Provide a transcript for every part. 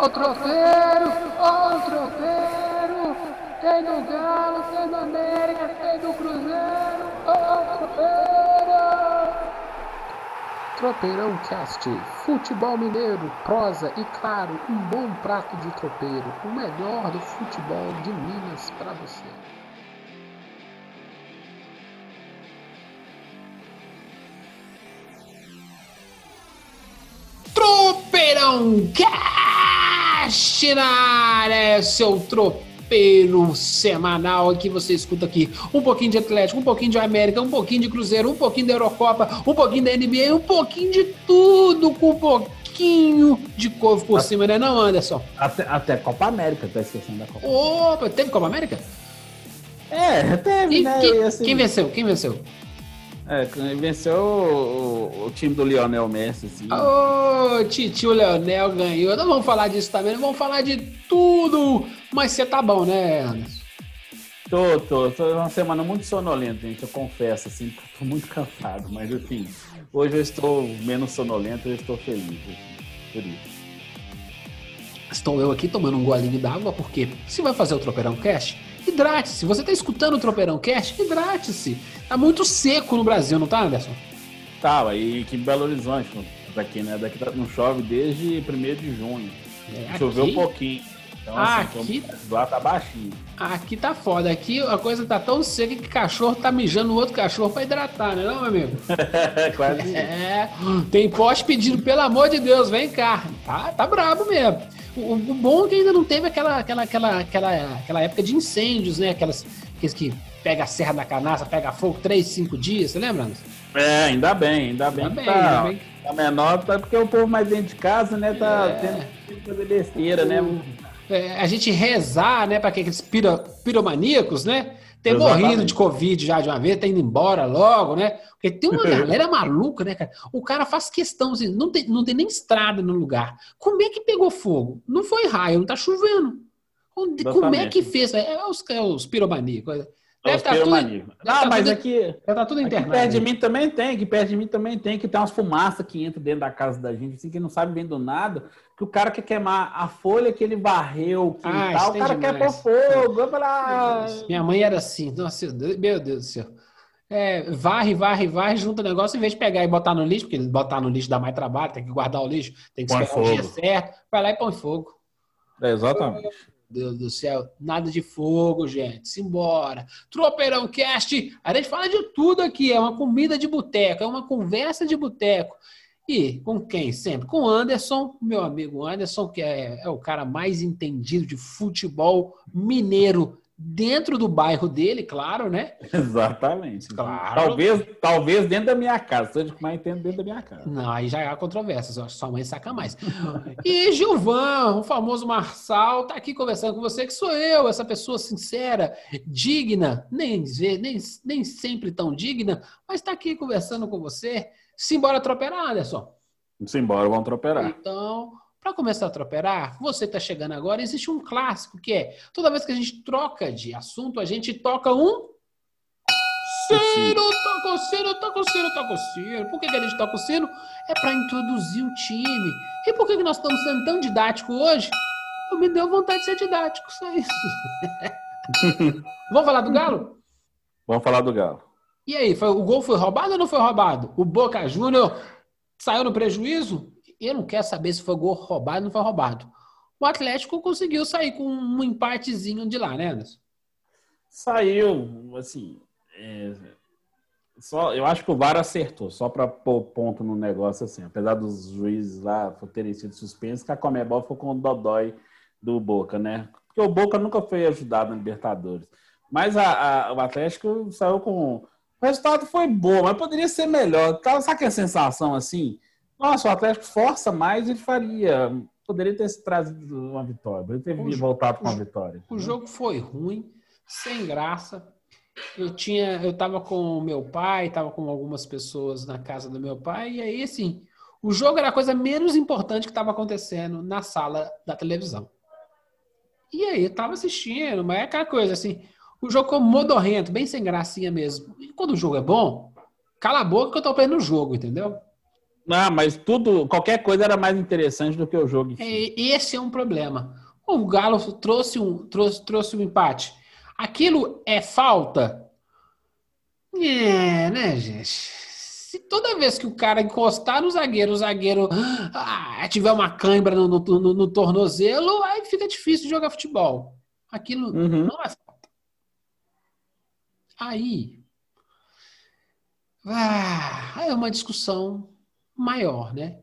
Ó o tropeiro, ó. Tem do Galo, tem do América, tem do Cruzeiro. Ó o. Tropeirão Cast, futebol mineiro, prosa e claro, um bom prato de tropeiro, o melhor do futebol de Minas para você. Tropeirão Cast na área, seu tropeiro semanal que você escuta aqui. Um pouquinho de Atlético, um pouquinho de América, um pouquinho de Cruzeiro, um pouquinho da Eurocopa, um pouquinho da NBA, um pouquinho de tudo com um pouquinho de couve por cima, né não, Anderson? Até, até Copa América, tá esquecendo da Copa. Opa, teve Copa América? É, teve, E né? quem, assim, quem venceu? Quem venceu? É, venceu o, o time do Lionel Messi, assim. Ô, titio Leonel ganhou. Não vamos falar disso também, não vamos falar de tudo. Mas você tá bom, né, Anderson? Tô, tô, tô uma semana muito sonolenta, gente, eu confesso, assim, que eu tô muito cansado, mas assim, hoje eu estou menos sonolento, eu estou feliz, assim, por isso. Estou eu aqui tomando um golinho d'água, porque se vai fazer o Tropeirão Cast, hidrate-se. Você tá escutando o Tropeirão Cast? Hidrate-se. Tá muito seco no Brasil, não tá, Anderson? Tá, e que Belo Horizonte, daqui, né, daqui não chove desde 1 de junho, É, choveu aqui- um pouquinho, então Ah, assim, aqui- lá tá baixinho. Aqui tá foda. Aqui a coisa tá tão seca que cachorro tá mijando no outro cachorro pra hidratar, né, não, meu amigo? Quase. É, tem poste pedindo, pelo amor de Deus, vem cá. Tá, tá brabo mesmo. O, o bom é que ainda não teve aquela, aquela, aquela, aquela, aquela época de incêndios, né? Aquelas, aqueles que pega a serra da canastra, pega fogo três, cinco dias, você lembra? Anderson? É, ainda bem, ainda bem Ainda que bem, tá, ainda bem. tá menor, tá porque o povo mais dentro de casa, né, tá É. tendo que fazer besteira, né? É, a gente rezar, né, para aqueles piro, piromaníacos, né? Ter Exatamente. morrido de Covid já de uma vez, ter ido embora logo, né? Porque tem uma galera maluca, né, cara? O cara faz questão, assim, não tem, não tem nem estrada no lugar. Como é que pegou fogo? Não foi raio, não tá chovendo. Onde- Como é que fez? É, os, é os piromaníacos. É Deve os tá tudo, piromaníacos. tá Ah, mas tudo- aqui, deve tá tudo aqui internado. perto de mim também tem, aqui perto de mim também tem, que tem umas fumaças que entram dentro da casa da gente, assim, que não sabe bem do nada, que o cara quer queimar a folha que ele varreu, que Ah, tal, isso o cara quer demais. pôr fogo. Eu ah, Minha mãe era assim, nossa, meu Deus do céu. É, varre, varre, varre, junta o negócio, em vez de pegar e botar no lixo, porque botar no lixo dá mais trabalho, tem que guardar o lixo, tem que Põe esperar o dia fogo. certo, vai lá e põe fogo. É, exatamente. Deus do céu, nada de fogo, gente. Simbora. Tropeirão Cast, a gente fala de tudo aqui. É uma comida de boteco, é uma conversa de boteco. E com quem sempre? Com o Anderson, meu amigo Anderson, que é, é o cara mais entendido de futebol mineiro dentro do bairro dele, claro, né? Exatamente. Claro. Talvez, talvez dentro da minha casa, seja que mais entendo dentro da minha casa. Não, aí já há controvérsias. Acho que sua mãe saca mais. E Gilvan, o famoso Marçal, tá aqui conversando com você, que sou eu, essa pessoa sincera, digna, nem, nem, nem sempre tão digna, mas tá aqui conversando com você. Simbora troperar, Anderson. Vamos embora, vamos troperar. Então, para começar a troperar, você está chegando agora, existe um clássico que é, toda vez que a gente troca de assunto, a gente toca um sino, toca o sino, toca o sino, toca o sino. Por que, que a gente toca o sino? É para introduzir o time. E por que, que nós estamos sendo tão didáticos hoje? Eu me deu vontade de ser didático, só isso. Vamos falar do Galo? Vamos falar do Galo. E aí, foi- o gol foi roubado ou não foi roubado? O Boca Júnior saiu no prejuízo? Eu não quero saber se foi gol roubado ou não foi roubado. O Atlético conseguiu sair com um empatezinho de lá, né, Anderson? Saiu, assim. é, só, eu acho que o VAR acertou, só para pôr ponto no negócio, assim. Apesar dos juízes lá terem sido suspensos, que a Comebol ficou com o dodói do Boca, né? Porque o Boca nunca foi ajudado na Libertadores. Mas a- a- o Atlético saiu com. O resultado foi bom, mas poderia ser melhor. Tá- Sabe aquela sensação assim? Nossa, o Atlético força mais, ele faria. Poderia ter trazido uma vitória, poderia ter O voltado com uma vitória. O jogo foi ruim, sem graça. Eu tinha, eu tava com o meu pai, tava com algumas pessoas na casa do meu pai, e aí assim, o jogo era a coisa menos importante que estava acontecendo na sala da televisão. E aí eu tava assistindo, mas é aquela coisa assim, o jogo ficou modorrento, bem sem gracinha mesmo. E quando o jogo é bom, cala a boca que eu tô perdendo o jogo, entendeu? Ah, mas tudo, qualquer coisa era mais interessante do que o jogo. É, esse é um problema. O Galo trouxe um, trouxe, trouxe um empate. Aquilo é falta? É, né, gente? Se toda vez que o cara encostar no zagueiro, o zagueiro ah, tiver uma cãibra no, no, no, no, tornozelo, aí fica difícil jogar futebol. Aquilo uhum. não é falta. Aí. Ah, é uma discussão maior, né?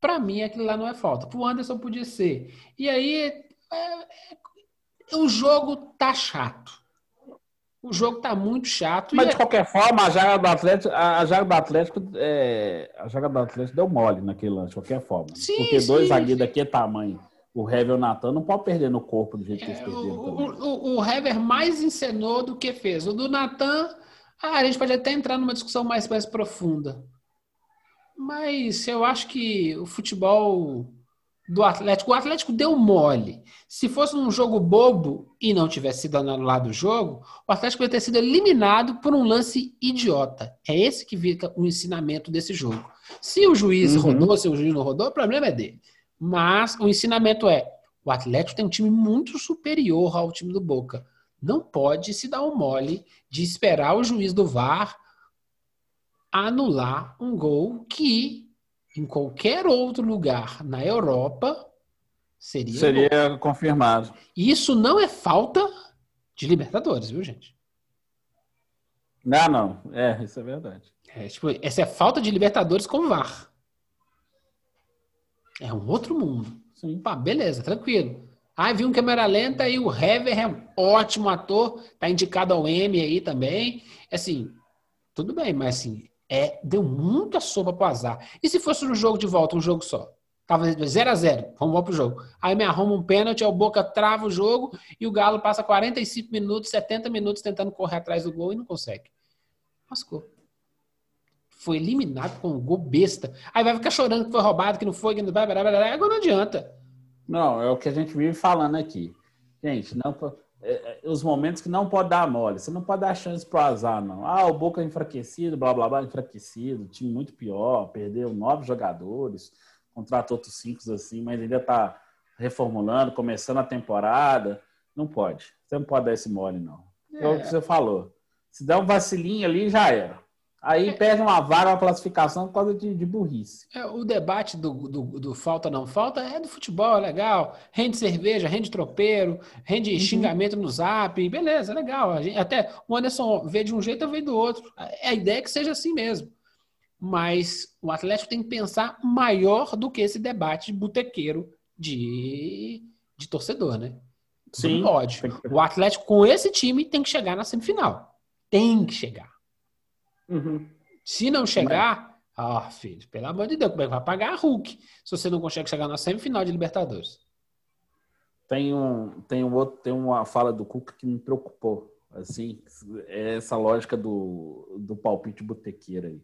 Para mim, aquilo lá não é falta. Para o Anderson podia ser. E aí, é, é, o jogo tá chato. O jogo tá muito chato. Mas, de é... qualquer forma, a jaga do Atlético, a, jaga do Atlético, é, a jaga do Atlético deu mole naquele lance, de qualquer forma. Sim, Porque sim, dois zagueiros daqui é tamanho. O Hever e o Natan não pode perder no corpo do jeito que eles é, perderam. O, o, o Hever mais encenou do que fez. O do Natan, ah, a gente pode até entrar numa discussão mais, mais profunda. Mas eu acho que o futebol do Atlético, o Atlético deu mole. Se fosse um jogo bobo e não tivesse sido anulado o jogo, o Atlético ia ter sido eliminado por um lance idiota. É esse que fica o ensinamento desse jogo. Se o juiz uhum. rodou, se o juiz não rodou, o problema é dele. Mas o ensinamento é: o Atlético tem um time muito superior ao time do Boca. Não pode se dar um mole de esperar o juiz do VAR anular um gol que, em qualquer outro lugar na Europa, seria. Seria gol. confirmado. Isso não é falta de Libertadores, viu, gente? Não, não. É, isso é verdade. É, tipo, essa é falta de Libertadores com VAR. É um outro mundo. Pá, beleza, tranquilo. Ah, vi um câmera lenta e o Hever é um ótimo ator, tá indicado ao M aí também. Assim, tudo bem, mas assim, é, deu muita sopa pro azar. E se fosse um jogo de volta, um jogo só? Tava 0 a 0 vamos pro jogo. Aí me arruma um pênalti, o Boca trava o jogo e o Galo passa 45 minutos, 70 minutos tentando correr atrás do gol e não consegue. Lascou. Foi eliminado com um gol besta. Aí vai ficar chorando que foi roubado, que não foi, que não vai, agora não adianta. Não, é o que a gente vive falando aqui. Gente, não é, é, os momentos que não pode dar mole. Você não pode dar chance pro azar, não. Ah, o Boca enfraquecido, blá blá blá, enfraquecido, time muito pior, perdeu nove jogadores, contratou outros cinco assim, mas ainda tá reformulando, começando a temporada. Não pode. Você não pode dar esse mole, não. É, é o que você falou. Se der um vacilinho ali, já era. Aí é. perde uma vaga, uma classificação por causa de, de burrice. É, o debate do, do, do, falta não falta é do futebol, é legal. Rende cerveja, rende tropeiro, rende uhum. xingamento no zap, beleza, legal. Gente, até o Anderson vê de um jeito, eu vejo do outro. A ideia é que seja assim mesmo. Mas o Atlético tem que pensar maior do que esse debate botequeiro de, de torcedor, né? Sim. Não pode. O Atlético, com esse time, tem que chegar na semifinal. Tem que chegar. Uhum. Se não chegar, ah, filho, pelo amor de Deus, como é que vai pagar a Hulk se você não consegue chegar na semifinal de Libertadores? Tem um, tem um outro, tem uma fala do Cuca que me preocupou. Assim, é essa lógica do, do palpite botequeiro aí.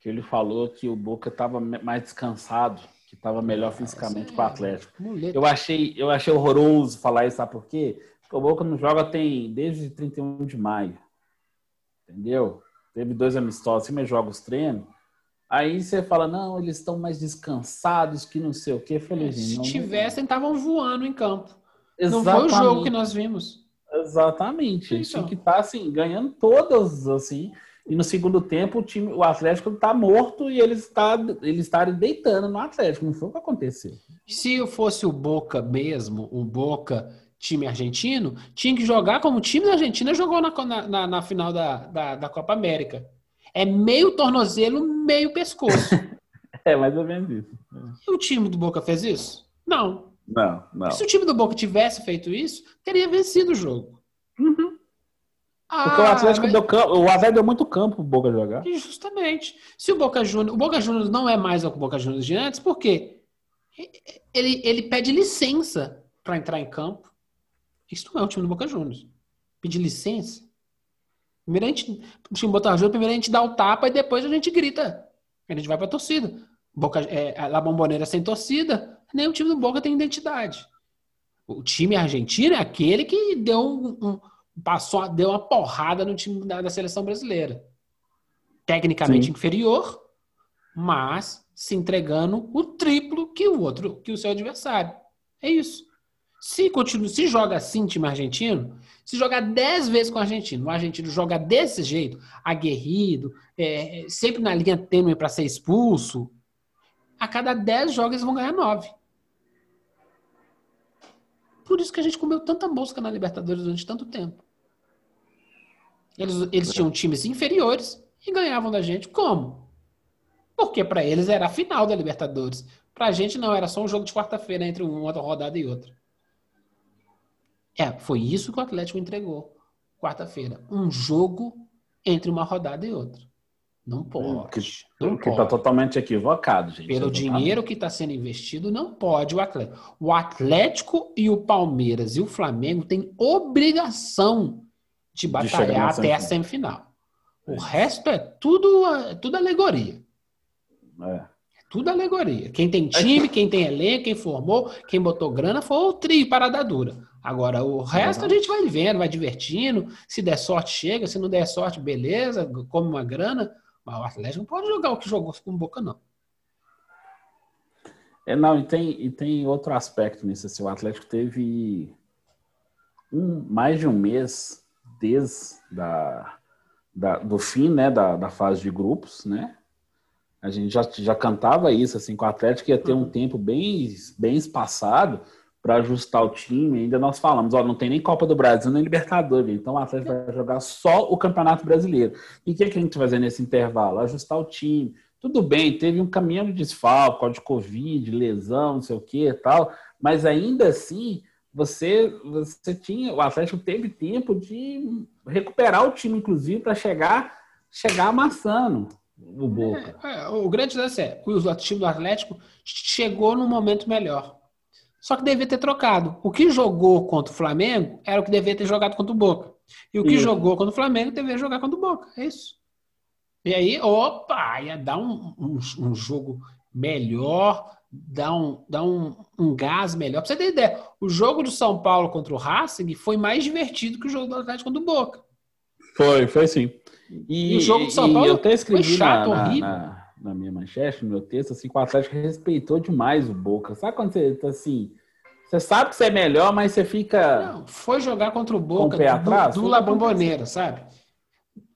Que ele falou que o Boca estava mais descansado, que estava melhor fisicamente para o Atlético. Eu achei, eu achei horroroso falar isso, sabe por quê? Porque o Boca não joga tem desde 31 de maio. Entendeu? Teve dois amistosos, mas joga os treinos. Aí você fala, não, eles estão mais descansados que não sei o quê. falei, é, Se tivessem, estavam voando em campo. Exatamente. Não foi o jogo que nós vimos. Exatamente. Eles tinham que estar tá, assim, ganhando todas, assim. E no segundo tempo, o time, o Atlético está morto e eles está, eles estarem deitando no Atlético. Não foi o que aconteceu. Se fosse o Boca mesmo, um Boca time argentino, tinha que jogar como o time da Argentina jogou na, na, na final da, da, da, Copa América. É meio tornozelo, meio pescoço. é mais ou menos isso. E o time do Boca fez isso? Não. Não, não. Se o time do Boca tivesse feito isso, teria vencido o jogo. Uhum. Ah, Porque o Atlético mas... deu campo, o Atlético deu muito campo pro Boca jogar. Justamente. Se o Boca Juniors, o Boca Juniors não é mais o Boca Juniors de antes, por quê? Ele, ele pede licença para entrar em campo. Isso não é o time do Boca Juniors. Pedir licença. Primeiro a gente, o time Boca Juniors, primeiro a gente dá o tapa e depois a gente grita. A gente vai pra torcida. Boca, é, a Bomboneira sem torcida, nem o time do Boca tem identidade. O time argentino é aquele que deu um, um passou, deu uma porrada no time da, da seleção brasileira. Tecnicamente Sim. inferior, mas se entregando o triplo que o outro, que o seu adversário. É isso. Se continua, se joga assim time argentino, se jogar 10 vezes com o argentino, o argentino joga desse jeito, aguerrido, é, sempre na linha tênue para ser expulso, a cada 10 jogos eles vão ganhar 9. Por isso que a gente comeu tanta mosca na Libertadores durante tanto tempo. Eles, eles tinham times inferiores e ganhavam da gente. Como? Porque para eles era a final da Libertadores. Para a gente não, era só um jogo de quarta-feira entre uma rodada e outra. É, foi isso que o Atlético entregou quarta-feira. Um jogo entre uma rodada e outra. Não pode. Que, não que está totalmente equivocado, gente. Pelo dinheiro que está sendo investido, não pode o Atlético. O Atlético e o Palmeiras e o Flamengo têm obrigação de batalhar de até a semifinal. O é. resto é tudo, é tudo alegoria. É. Tudo alegoria. Quem tem time, quem tem elenco, quem formou, quem botou grana foi o tri parada dura. Agora, o resto a gente vai vendo, vai divertindo. Se der sorte, chega. Se não der sorte, beleza, come uma grana. Mas o Atlético não pode jogar o que jogou com boca, não. É, não, e tem, e tem outro aspecto nisso. Assim, o Atlético teve um, mais de um mês desde da, da, do fim né, da, da fase de grupos, né? A gente já, já cantava isso, assim, com o Atlético ia ter um uhum. tempo bem, bem espaçado para ajustar o time. Ainda nós falamos, ó, não tem nem Copa do Brasil nem Libertadores, então o Atlético vai jogar só o Campeonato Brasileiro. E o que, é que a gente vai fazer nesse intervalo? Ajustar o time. Tudo bem, teve um caminhão de desfalque, de Covid, lesão, não sei o que tal, mas ainda assim você, você tinha, o Atlético teve tempo de recuperar o time, inclusive, para chegar, chegar amassando o Boca. É, é, o grande lance é o time do Atlético chegou num momento melhor. Só que devia ter trocado. O que jogou contra o Flamengo era o que devia ter jogado contra o Boca. E o que isso. jogou contra o Flamengo devia jogar contra o Boca. É isso. E aí, opa, ia dar um, um, um jogo melhor, dar um, dar um, um gás melhor. Pra você ter ideia, o jogo do São Paulo contra o Racing foi mais divertido que o jogo do Atlético contra o Boca. Foi, foi sim. E, e o jogo do São Paulo eu até escrevi foi chato, na, horrível. Na, na, minha manchete, no meu texto, assim, que o Atlético respeitou demais o Boca. Sabe quando você tá assim. Você sabe que você é melhor, mas você fica. Não, foi jogar contra o Boca o atrás, do, do La Bombonera, sabe?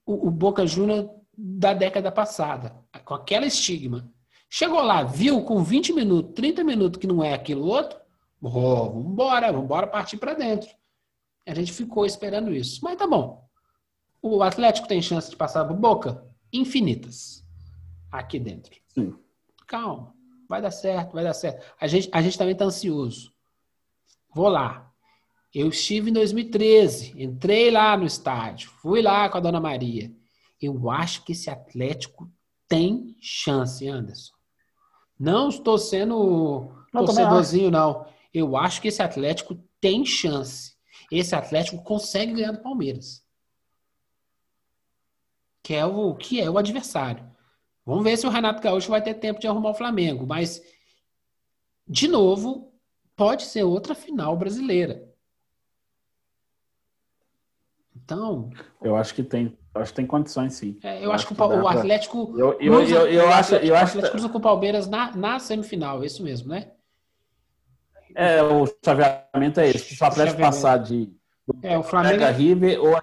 O, o Boca Júnior da década passada, com aquela estigma. Chegou lá, viu com 20 minutos, 30 minutos que não é aquilo outro, oh, vambora, vambora partir para dentro. A gente ficou esperando isso. Mas tá bom. O Atlético tem chance de passar por Boca? Infinitas. Aqui dentro. Sim. Calma. Vai dar certo, vai dar certo. A gente, a gente também está ansioso. Vou lá. Eu estive em 2013, entrei lá no estádio, fui lá com a Dona Maria. Eu acho que esse Atlético tem chance, Anderson. Não estou sendo não, torcedorzinho, não. Eu acho que esse Atlético tem chance. Esse Atlético consegue ganhar do Palmeiras que é o que é o adversário. Vamos ver se o Renato Gaúcho vai ter tempo de arrumar o Flamengo, mas de novo pode ser outra final brasileira. Então, eu acho que tem, acho que tem condições sim. É, eu, eu, acho, que, que o, Atlético eu, eu, cruza, eu, eu, acho, eu acho, Atlético cruza com o Palmeiras na, na semifinal, é isso mesmo, né? É, o chaveamento é esse. Se o Atlético passar de é, o Flamengo River ou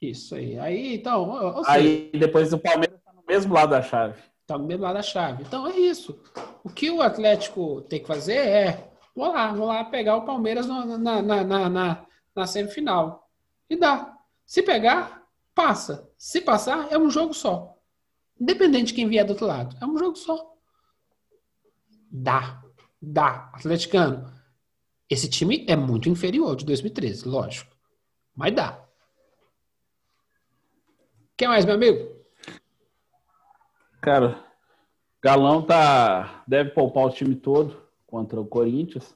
isso aí. Aí, então. aí depois o Palmeiras está no mesmo lado da chave. Está no mesmo lado da chave. Então é isso. O que o Atlético tem que fazer é. Vou lá, vou lá pegar o Palmeiras na, na, na, na, na semifinal. E dá. Se pegar, passa. Se passar, é um jogo só. Independente de quem vier do outro lado. É um jogo só. Dá. Dá. Atleticano. Esse time é muito inferior de 2013, lógico. Mas dá. Quem mais, meu amigo? Cara, Galão tá deve poupar o time todo contra o Corinthians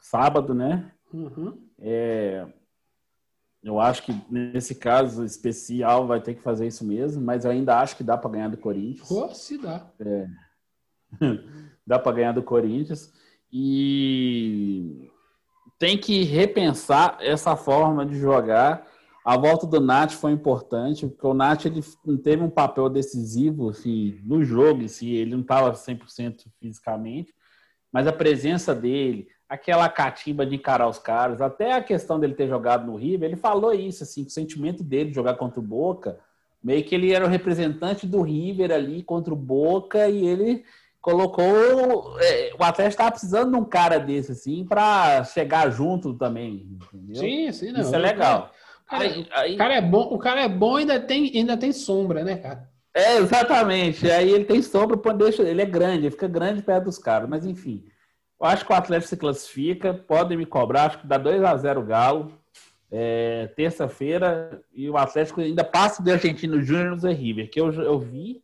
sábado, né? Uhum. É, eu acho que nesse caso especial vai ter que fazer isso mesmo, mas eu ainda acho que dá para ganhar do Corinthians. Se dá. É. dá para ganhar do Corinthians e tem que repensar essa forma de jogar A volta do Nath foi importante, porque o Nath ele teve um papel decisivo assim, no jogo si, ele não estava 100% fisicamente, mas a presença dele, aquela catimba de encarar os caras, até a questão dele ter jogado no River, ele falou isso, assim, o sentimento dele de jogar contra o Boca, meio que ele era o representante do River ali contra o Boca e ele colocou. É, o Atlético estava precisando de um cara desse, assim, para chegar junto também. Entendeu? Sim, sim, não. Isso é legal. Cara, aí, aí... O cara é bom, o cara é bom e ainda tem, ainda tem sombra, né, cara? É, exatamente. Aí ele tem sombra, deixa, ele é grande, ele fica grande perto dos caras, mas enfim. Eu acho que o Atlético se classifica, podem me cobrar, acho que dá 2 a 0 o Galo. É, terça-feira, e o Atlético ainda passa do Argentino Júnior no Zé River, que eu, eu vi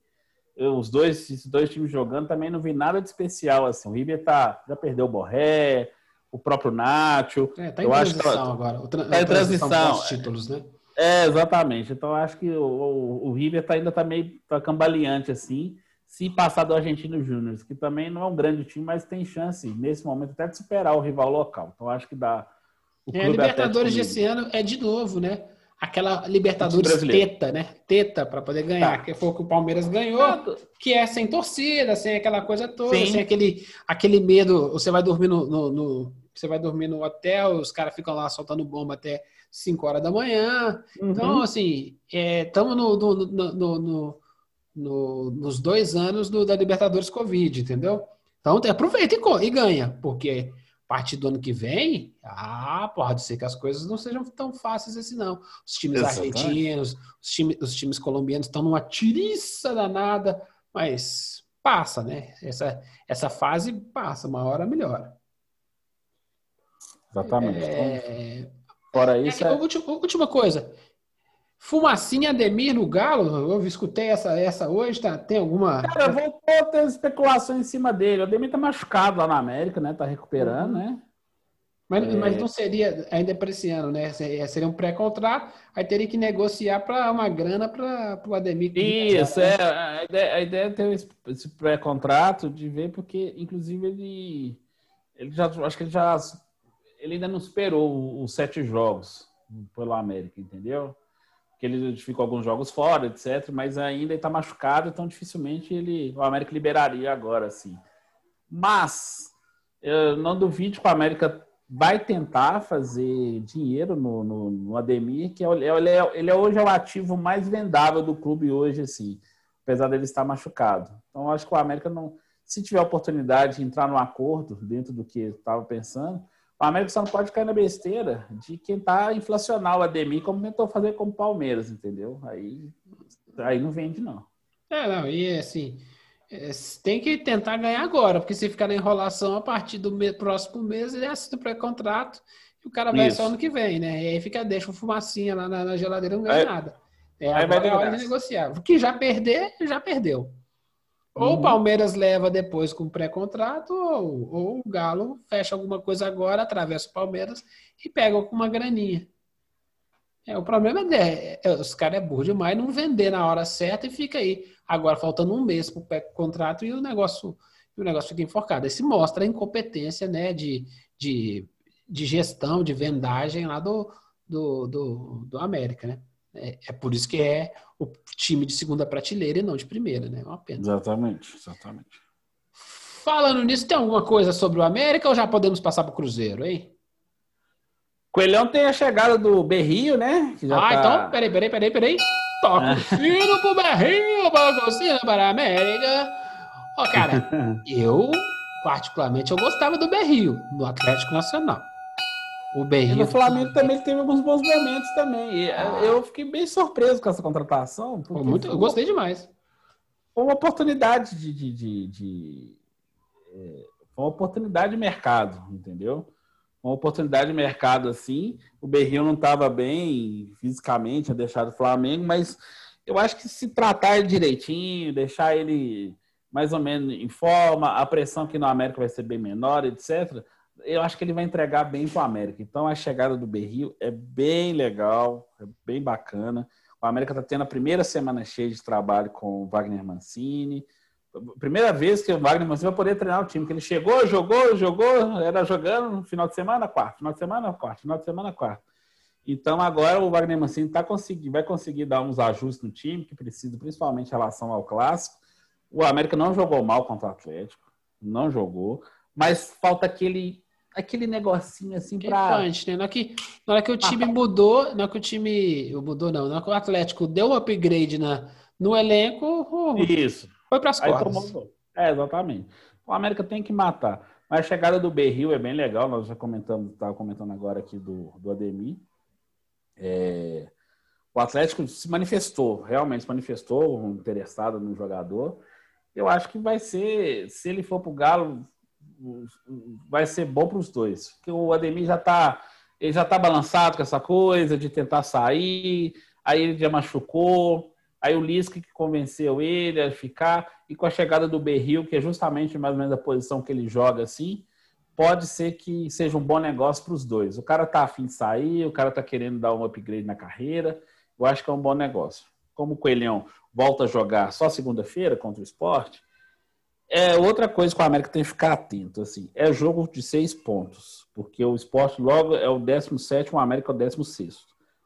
eu, os dois, esses dois times jogando, também não vi nada de especial. Assim. O River tá, já perdeu o Borré, o próprio Nacho. É, tá em eu transição acho que, agora. O tra tá em transição. títulos, né? É, exatamente. Então acho que o, o, o River tá, ainda tá meio tá cambaleante assim. Se passar do Argentino Júnior, que também não é um grande time, mas tem chance nesse momento até de superar o rival local. Então acho que dá. O é, a Libertadores desse ano é de novo, né? aquela Libertadores teta, né? Teta para poder ganhar, tá. que foi o que o Palmeiras ganhou, que é sem torcida, sem aquela coisa toda, Sim. sem aquele, aquele medo. Você vai dormir no, no, no você vai dormir no hotel, os caras ficam lá soltando bomba até 5 horas da manhã. Uhum. Então, assim, estamos é, no, no, no, no, nos dois anos do, da Libertadores Covid, entendeu? Então, aproveita e, e ganha, porque a partir do ano que vem, ah, pode ser que as coisas não sejam tão fáceis assim, não. Os times Exatamente. argentinos, os times, os times colombianos estão numa tiriça danada, mas passa, né? Essa, essa fase passa, uma hora melhora. Exatamente. É... Fora isso. É, é... Última, última coisa. Fumacinha Ademir no Galo, eu escutei essa, essa hoje, tá? Tem alguma. Cara, voltou a ter especulação em cima dele. O Ademir tá machucado lá na América, né? Tá recuperando, uhum. né? Mas, é... mas não seria ainda para esse ano, né? Seria um pré-contrato, aí teria que negociar para uma grana para o Ademir. Isso, é. A ideia, a ideia é ter esse pré-contrato, de ver, porque, inclusive, ele. Ele já. Acho que ele já. Ele ainda não superou os sete jogos pelo América, entendeu? que ele ficou alguns jogos fora, etc. Mas ainda está machucado, então dificilmente ele, o América liberaria agora, assim. Mas eu não duvido que o América vai tentar fazer dinheiro no, no, no Ademir, que é, ele é, ele é hoje é o ativo mais vendável do clube hoje, assim, apesar dele estar machucado. Então acho que o América não, se tiver oportunidade de entrar no acordo dentro do que estava pensando, o América só não pode cair na besteira de quem tá inflacionar o Ademir, como tentou fazer com o Palmeiras, entendeu? Aí, aí não vende, não. É, não, e assim, é, tem que tentar ganhar agora, porque se ficar na enrolação a partir do mês, próximo mês, ele assina o pré-contrato e o cara vai Isso. só ano que vem, né? E aí fica, deixa uma fumacinha lá na, na geladeira, não ganha aí, nada. É, aí agora vai é hora de negociar. O que já perder, já perdeu. Ou o uhum. Palmeiras leva depois com pré-contrato, ou, ou, o Galo fecha alguma coisa agora, atravessa o Palmeiras e pega com uma graninha. É, o problema é, é os caras é burro demais não vender na hora certa e fica aí. Agora faltando um mês para o contrato e o negócio o negócio fica enforcado. Se mostra a incompetência né, de, de, de gestão, de vendagem lá do, do, do, do América, né? É, é, por isso que é o time de segunda prateleira e não de primeira, né? É uma pena. Exatamente, exatamente. Falando nisso, tem alguma coisa sobre o América ou já podemos passar para o Cruzeiro, hein? Coelhão tem a chegada do Berrio, né? ah, tá... então, peraí, peraí, peraí, peraí. Toca o sino pro Berrio, toca o sino para a América. Ó, cara, eu, particularmente, eu gostava do Berrio, no Atlético Nacional. O Berrio. No Flamengo também teve alguns bons momentos também. E ah. Eu fiquei bem surpreso com essa contratação. Muito, eu gostei demais. Foi uma oportunidade de. de, de, de é, foi uma oportunidade de mercado, entendeu? Uma oportunidade de mercado assim. O Berrio não estava bem fisicamente, a deixar do Flamengo, mas eu acho que se tratar ele direitinho, deixar ele mais ou menos em forma, a pressão aqui no América vai ser bem menor, etc eu acho que ele vai entregar bem para o América. Então a chegada do Berril é bem legal, é bem bacana. O América está tendo a primeira semana cheia de trabalho com o Wagner Mancini. Primeira vez que o Wagner Mancini vai poder treinar o time, que ele chegou, jogou, jogou, era jogando no final de semana, quarto, final de semana, quarto, final de semana, quarto. Então agora o Wagner Mancini tá conseguir, vai conseguir dar uns ajustes no time que precisa, principalmente em relação ao clássico. O América não jogou mal contra o Atlético, não jogou, mas falta aquele aquele negocinho assim para né? Na hora, que, na hora que o time mudou, na hora que o time mudou não, na hora que o Atlético deu um upgrade na, no elenco, uh, isso. Foi para as cordas. Tomou... É, exatamente. O América tem que matar. Mas a chegada do Berril é bem legal, nós já comentamos, estava comentando agora aqui do, do Ademir. É, o Atlético se manifestou, realmente se manifestou interessado no jogador. Eu acho que vai ser, se ele for para o Galo, vai ser bom para os dois. Porque o Ademir já está ele já tá balançado com essa coisa de tentar sair, aí ele já machucou, aí o Lisca que convenceu ele a ficar, e com a chegada do Berril, que é justamente mais ou menos a posição que ele joga assim, pode ser que seja um bom negócio para os dois. O cara tá afim de sair, o cara tá querendo dar um upgrade na carreira, eu acho que é um bom negócio. Como o Coelhão volta a jogar só segunda-feira contra o esporte, é outra coisa que o América tem que ficar atento. Assim, é jogo de seis pontos, porque o esporte logo é o 17, o América é o 16.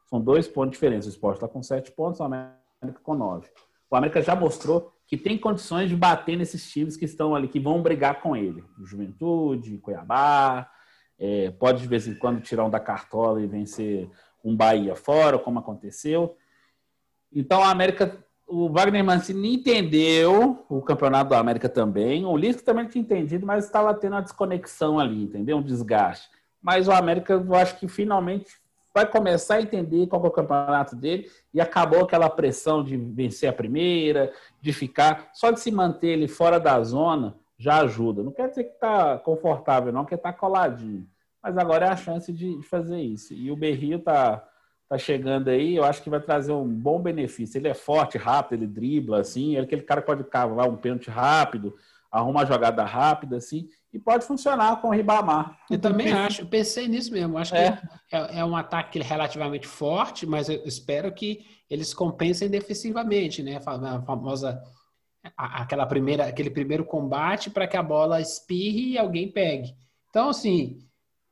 São dois pontos diferentes. O esporte está com sete pontos, o América com nove. O América já mostrou que tem condições de bater nesses times que estão ali, que vão brigar com ele. Juventude, Cuiabá, é, pode de vez em quando tirar um da cartola e vencer um Bahia fora, como aconteceu. Então a América o Wagner Mancini entendeu o campeonato do América também. O Lisca também tinha entendido, mas estava tendo uma desconexão ali, entendeu? Um desgaste. Mas o América, eu acho que finalmente vai começar a entender qual é o campeonato dele e acabou aquela pressão de vencer a primeira, de ficar. Só de se manter ele fora da zona já ajuda. Não quer dizer que está confortável, não, quer estar tá coladinho. Mas agora é a chance de fazer isso. E o Berrio está tá chegando aí, eu acho que vai trazer um bom benefício. Ele é forte, rápido, ele dribla, assim, é aquele cara que pode cavar um pênalti rápido, arruma uma jogada rápida, assim, e pode funcionar com o Ribamar. Eu também acho, eu pensei nisso mesmo. Acho é. que é, é, um ataque relativamente forte, mas eu espero que eles compensem defensivamente, né? A famosa aquela primeira, aquele primeiro combate para que a bola espirre e alguém pegue. Então, assim,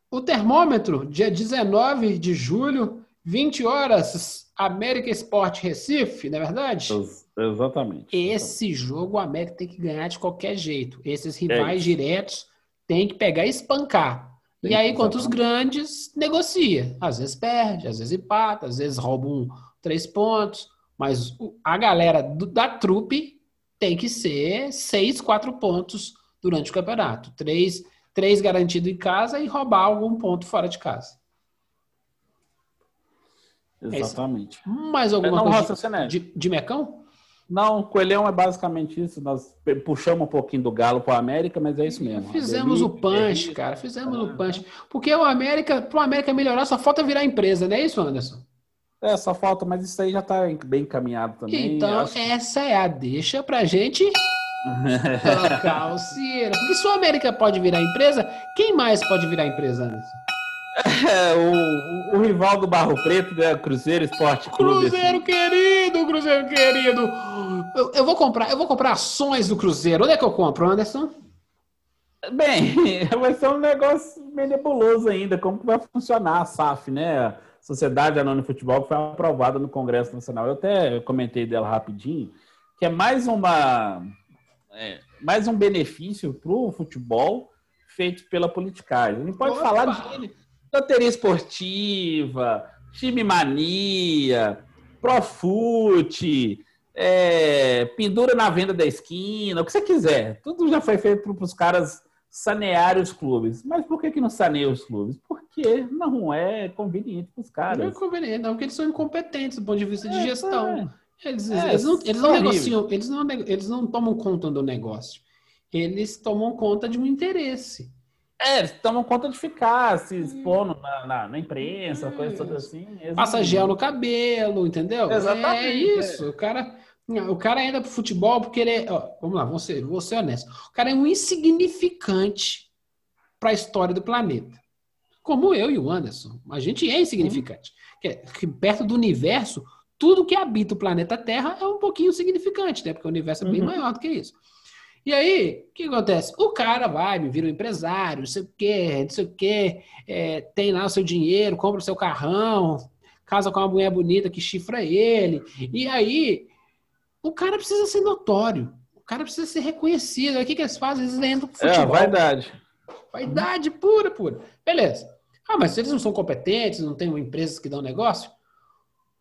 o termômetro, dia 19 de julho, 20 horas, América Esporte Recife, não é verdade? Exatamente. Esse jogo o América tem que ganhar de qualquer jeito. Esses rivais é diretos tem que pegar e espancar. Tem e aí, contra os grandes, negocia. Às vezes perde, às vezes empata, às vezes rouba um, três pontos. Mas a galera do, da trupe tem que ser seis, quatro pontos durante o campeonato. Três, três garantido em casa e roubar algum ponto fora de casa. Exatamente. É Mais alguma não, coisa de, de, de Mecão? Não, Coelhão é basicamente isso. Nós puxamos um pouquinho do Galo para o América, mas é isso mesmo. Fizemos o punch, cara. Fizemos o punch. Porque o América, para o América melhorar, só falta virar empresa, não é isso, Anderson? É, só falta, mas isso aí já está bem encaminhado também. Então, acho... essa é a deixa para gente tocar o. Porque se o América pode virar empresa, quem mais pode virar empresa, Anderson? É, o, o, rival do Barro Preto, né? Cruzeiro Esporte Clube. Cruzeiro assim. querido, Cruzeiro querido. Eu, eu, vou comprar, eu vou comprar ações do Cruzeiro. Onde é que eu compro, Anderson? Bem, vai ser um negócio meio nebuloso ainda, como que vai funcionar a SAF, né? Sociedade Anônima de Futebol, que foi aprovada no Congresso Nacional. Eu até comentei dela rapidinho, que é mais uma é, mais um benefício para o futebol feito pela politicagem. Não pode Opa. falar de loteria esportiva, time mania, profute, é, pendura na venda da esquina, o que você quiser. Tudo já foi feito para os caras sanearem os clubes. Mas por que, que não saneia os clubes? Porque não é conveniente para os caras. Não é conveniente, não, porque eles são incompetentes do ponto de vista de é, gestão. É. Eles, é, eles, não, eles não negociam, eles não, eles não tomam conta do negócio. Eles tomam conta de um interesse. É, eles tomam conta de ficar se expondo na, na, na imprensa, isso. coisa toda assim. Passa gel no cabelo, entendeu? Exatamente. É isso. É. O cara, o cara entra pro futebol porque ele é. Ó, vamos lá, vou ser, vou ser honesto. O cara é um insignificante para a história do planeta. Como eu e o Anderson. A gente é insignificante. Que, é, que perto do universo, tudo que habita o planeta Terra é um pouquinho significante, né? Porque o universo é bem uhum. maior do que isso. E aí, o que acontece? O cara vai, me vira um empresário, não sei o quê, não sei o quê, é, tem lá o seu dinheiro, compra o seu carrão, casa com uma mulher bonita que chifra ele. E aí, o cara precisa ser notório. O cara precisa ser reconhecido. Aí o que, que eles fazem? Eles entram pro É, futebol. vaidade. Vaidade pura, pura. Beleza. Ah, mas se eles não são competentes, não têm empresas que dão negócio,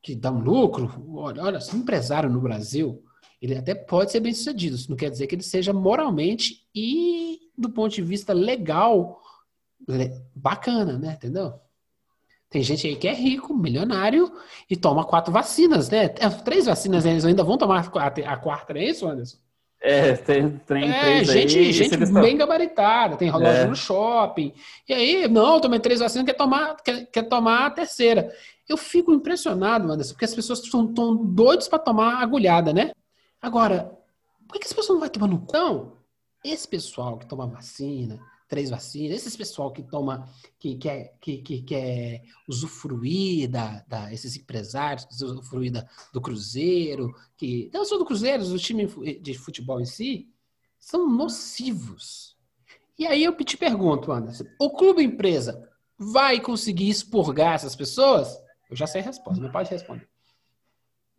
que dão lucro, olha, olha, se um empresário no Brasil, ele até pode ser bem sucedido. Isso não quer dizer que ele seja moralmente e do ponto de vista legal le- bacana, né? Entendeu? Tem gente aí que é rico, milionário e toma quatro vacinas, né? É, Três vacinas, eles ainda vão tomar a quarta, não é isso, Anderson? É, tem, tem É, três gente, aí. gente bem gabaritada, tem loja É. no shopping. E aí, não, tomei três vacinas, quer tomar, quer, quer tomar a terceira. Eu fico impressionado, Anderson, porque as pessoas estão tão doidas para tomar agulhada, né? Agora, por que, que as pessoas não vão tomar no cão? Esse pessoal que toma vacina, três vacinas, esses pessoal que toma, que quer, que, que quer usufruir da, da, esses empresários, que usufruir da, do Cruzeiro, que não só do Cruzeiro, do time de futebol em si, são nocivos. E aí eu te pergunto, Anderson, o clube empresa vai conseguir expurgar essas pessoas? Eu já sei a resposta, não pode responder.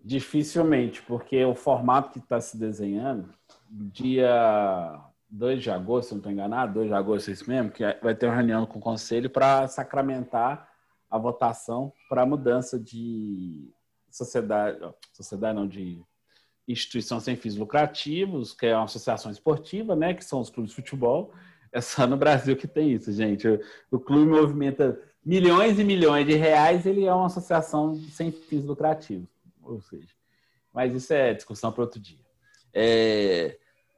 Dificilmente, porque o formato que está se desenhando, dia 2 de agosto, se não estou enganado, 2 de agosto é isso mesmo, que vai ter uma reunião com o conselho para sacramentar a votação para a mudança de sociedade, sociedade não, de instituição sem fins lucrativos, que é uma associação esportiva, né, que são os clubes de futebol. É só no Brasil que tem isso, gente. O, o clube movimenta milhões e milhões de reais, ele é uma associação sem fins lucrativos ou seja, mas isso é discussão para outro dia. É,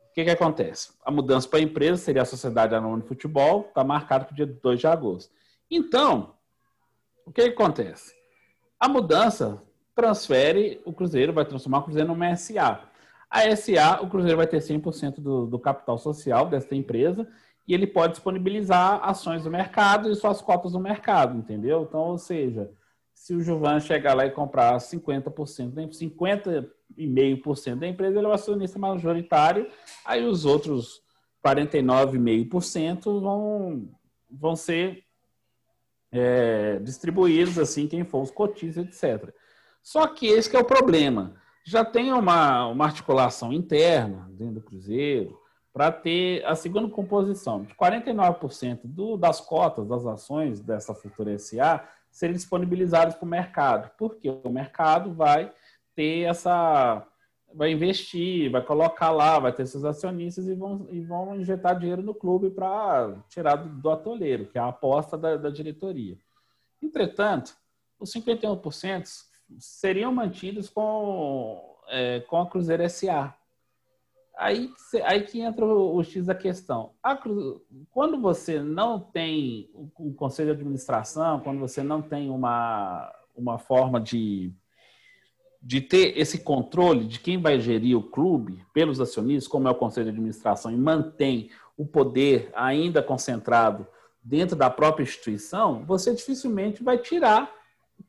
o que, que acontece? A mudança para a empresa seria a Sociedade Anônima de Futebol, está marcado para o dia 2 de agosto. Então, o que, que acontece? A mudança transfere o Cruzeiro, vai transformar o Cruzeiro numa SA. A SA, o Cruzeiro vai ter 100% do, do capital social dessa empresa e ele pode disponibilizar ações do mercado e suas cotas no mercado, entendeu? Então, ou seja, se o Juvan chegar lá e comprar 50%, 50,5% da empresa, ele é o acionista majoritário, aí os outros 49,5% vão, vão ser é, distribuídos assim, quem for os cotistas, etc. Só que esse que é o problema. Já tem uma, uma articulação interna dentro do Cruzeiro para ter a segunda composição. De 49% do, das cotas das ações dessa futura SA serem disponibilizados para o mercado, porque o mercado vai ter essa. vai investir, vai colocar lá, vai ter seus acionistas e vão, e vão injetar dinheiro no clube para tirar do, do atoleiro, que é a aposta da, da diretoria. Entretanto, os 51% seriam mantidos com, é, com a Cruzeiro SA. Aí, aí que entra o, o X da questão. A, quando você não tem um conselho de administração, quando você não tem uma, uma forma de, de ter esse controle de quem vai gerir o clube pelos acionistas, como é o conselho de administração, e mantém o poder ainda concentrado dentro da própria instituição, você dificilmente vai tirar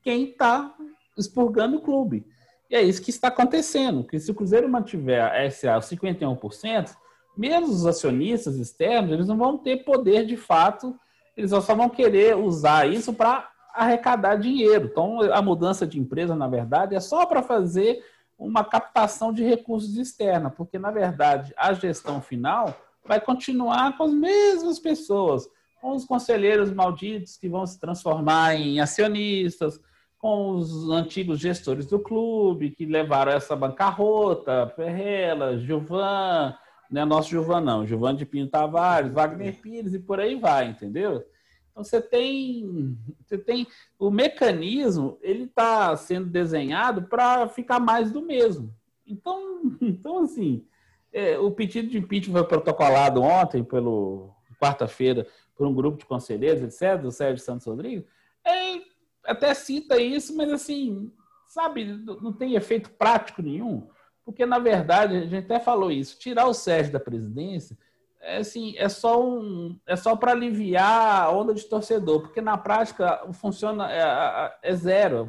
quem está expurgando o clube. E é isso que está acontecendo, que se o Cruzeiro mantiver a SA 51%, mesmo os acionistas externos, eles não vão ter poder de fato, eles só vão querer usar isso para arrecadar dinheiro. Então, a mudança de empresa, na verdade, é só para fazer uma captação de recursos externa, porque, na verdade, a gestão final vai continuar com as mesmas pessoas, com os conselheiros malditos que vão se transformar em acionistas, com os antigos gestores do clube que levaram essa bancarrota, Ferrela, Gilvan, não é nosso Gilvan não, Gilvan de Pinho Tavares, Wagner Pires e por aí vai, entendeu? Então você tem, você tem o mecanismo, ele está sendo desenhado para ficar mais do mesmo. Então, então assim, é, o pedido de impeachment foi protocolado ontem, pelo quarta-feira, por um grupo de conselheiros, etc., do Sérgio Santos Rodrigues. É, até cita isso, mas assim, sabe, não tem efeito prático nenhum, porque na verdade, a gente até falou isso, tirar o Sérgio da presidência é assim, é só um, é só para aliviar a onda de torcedor, porque na prática funciona é, é zero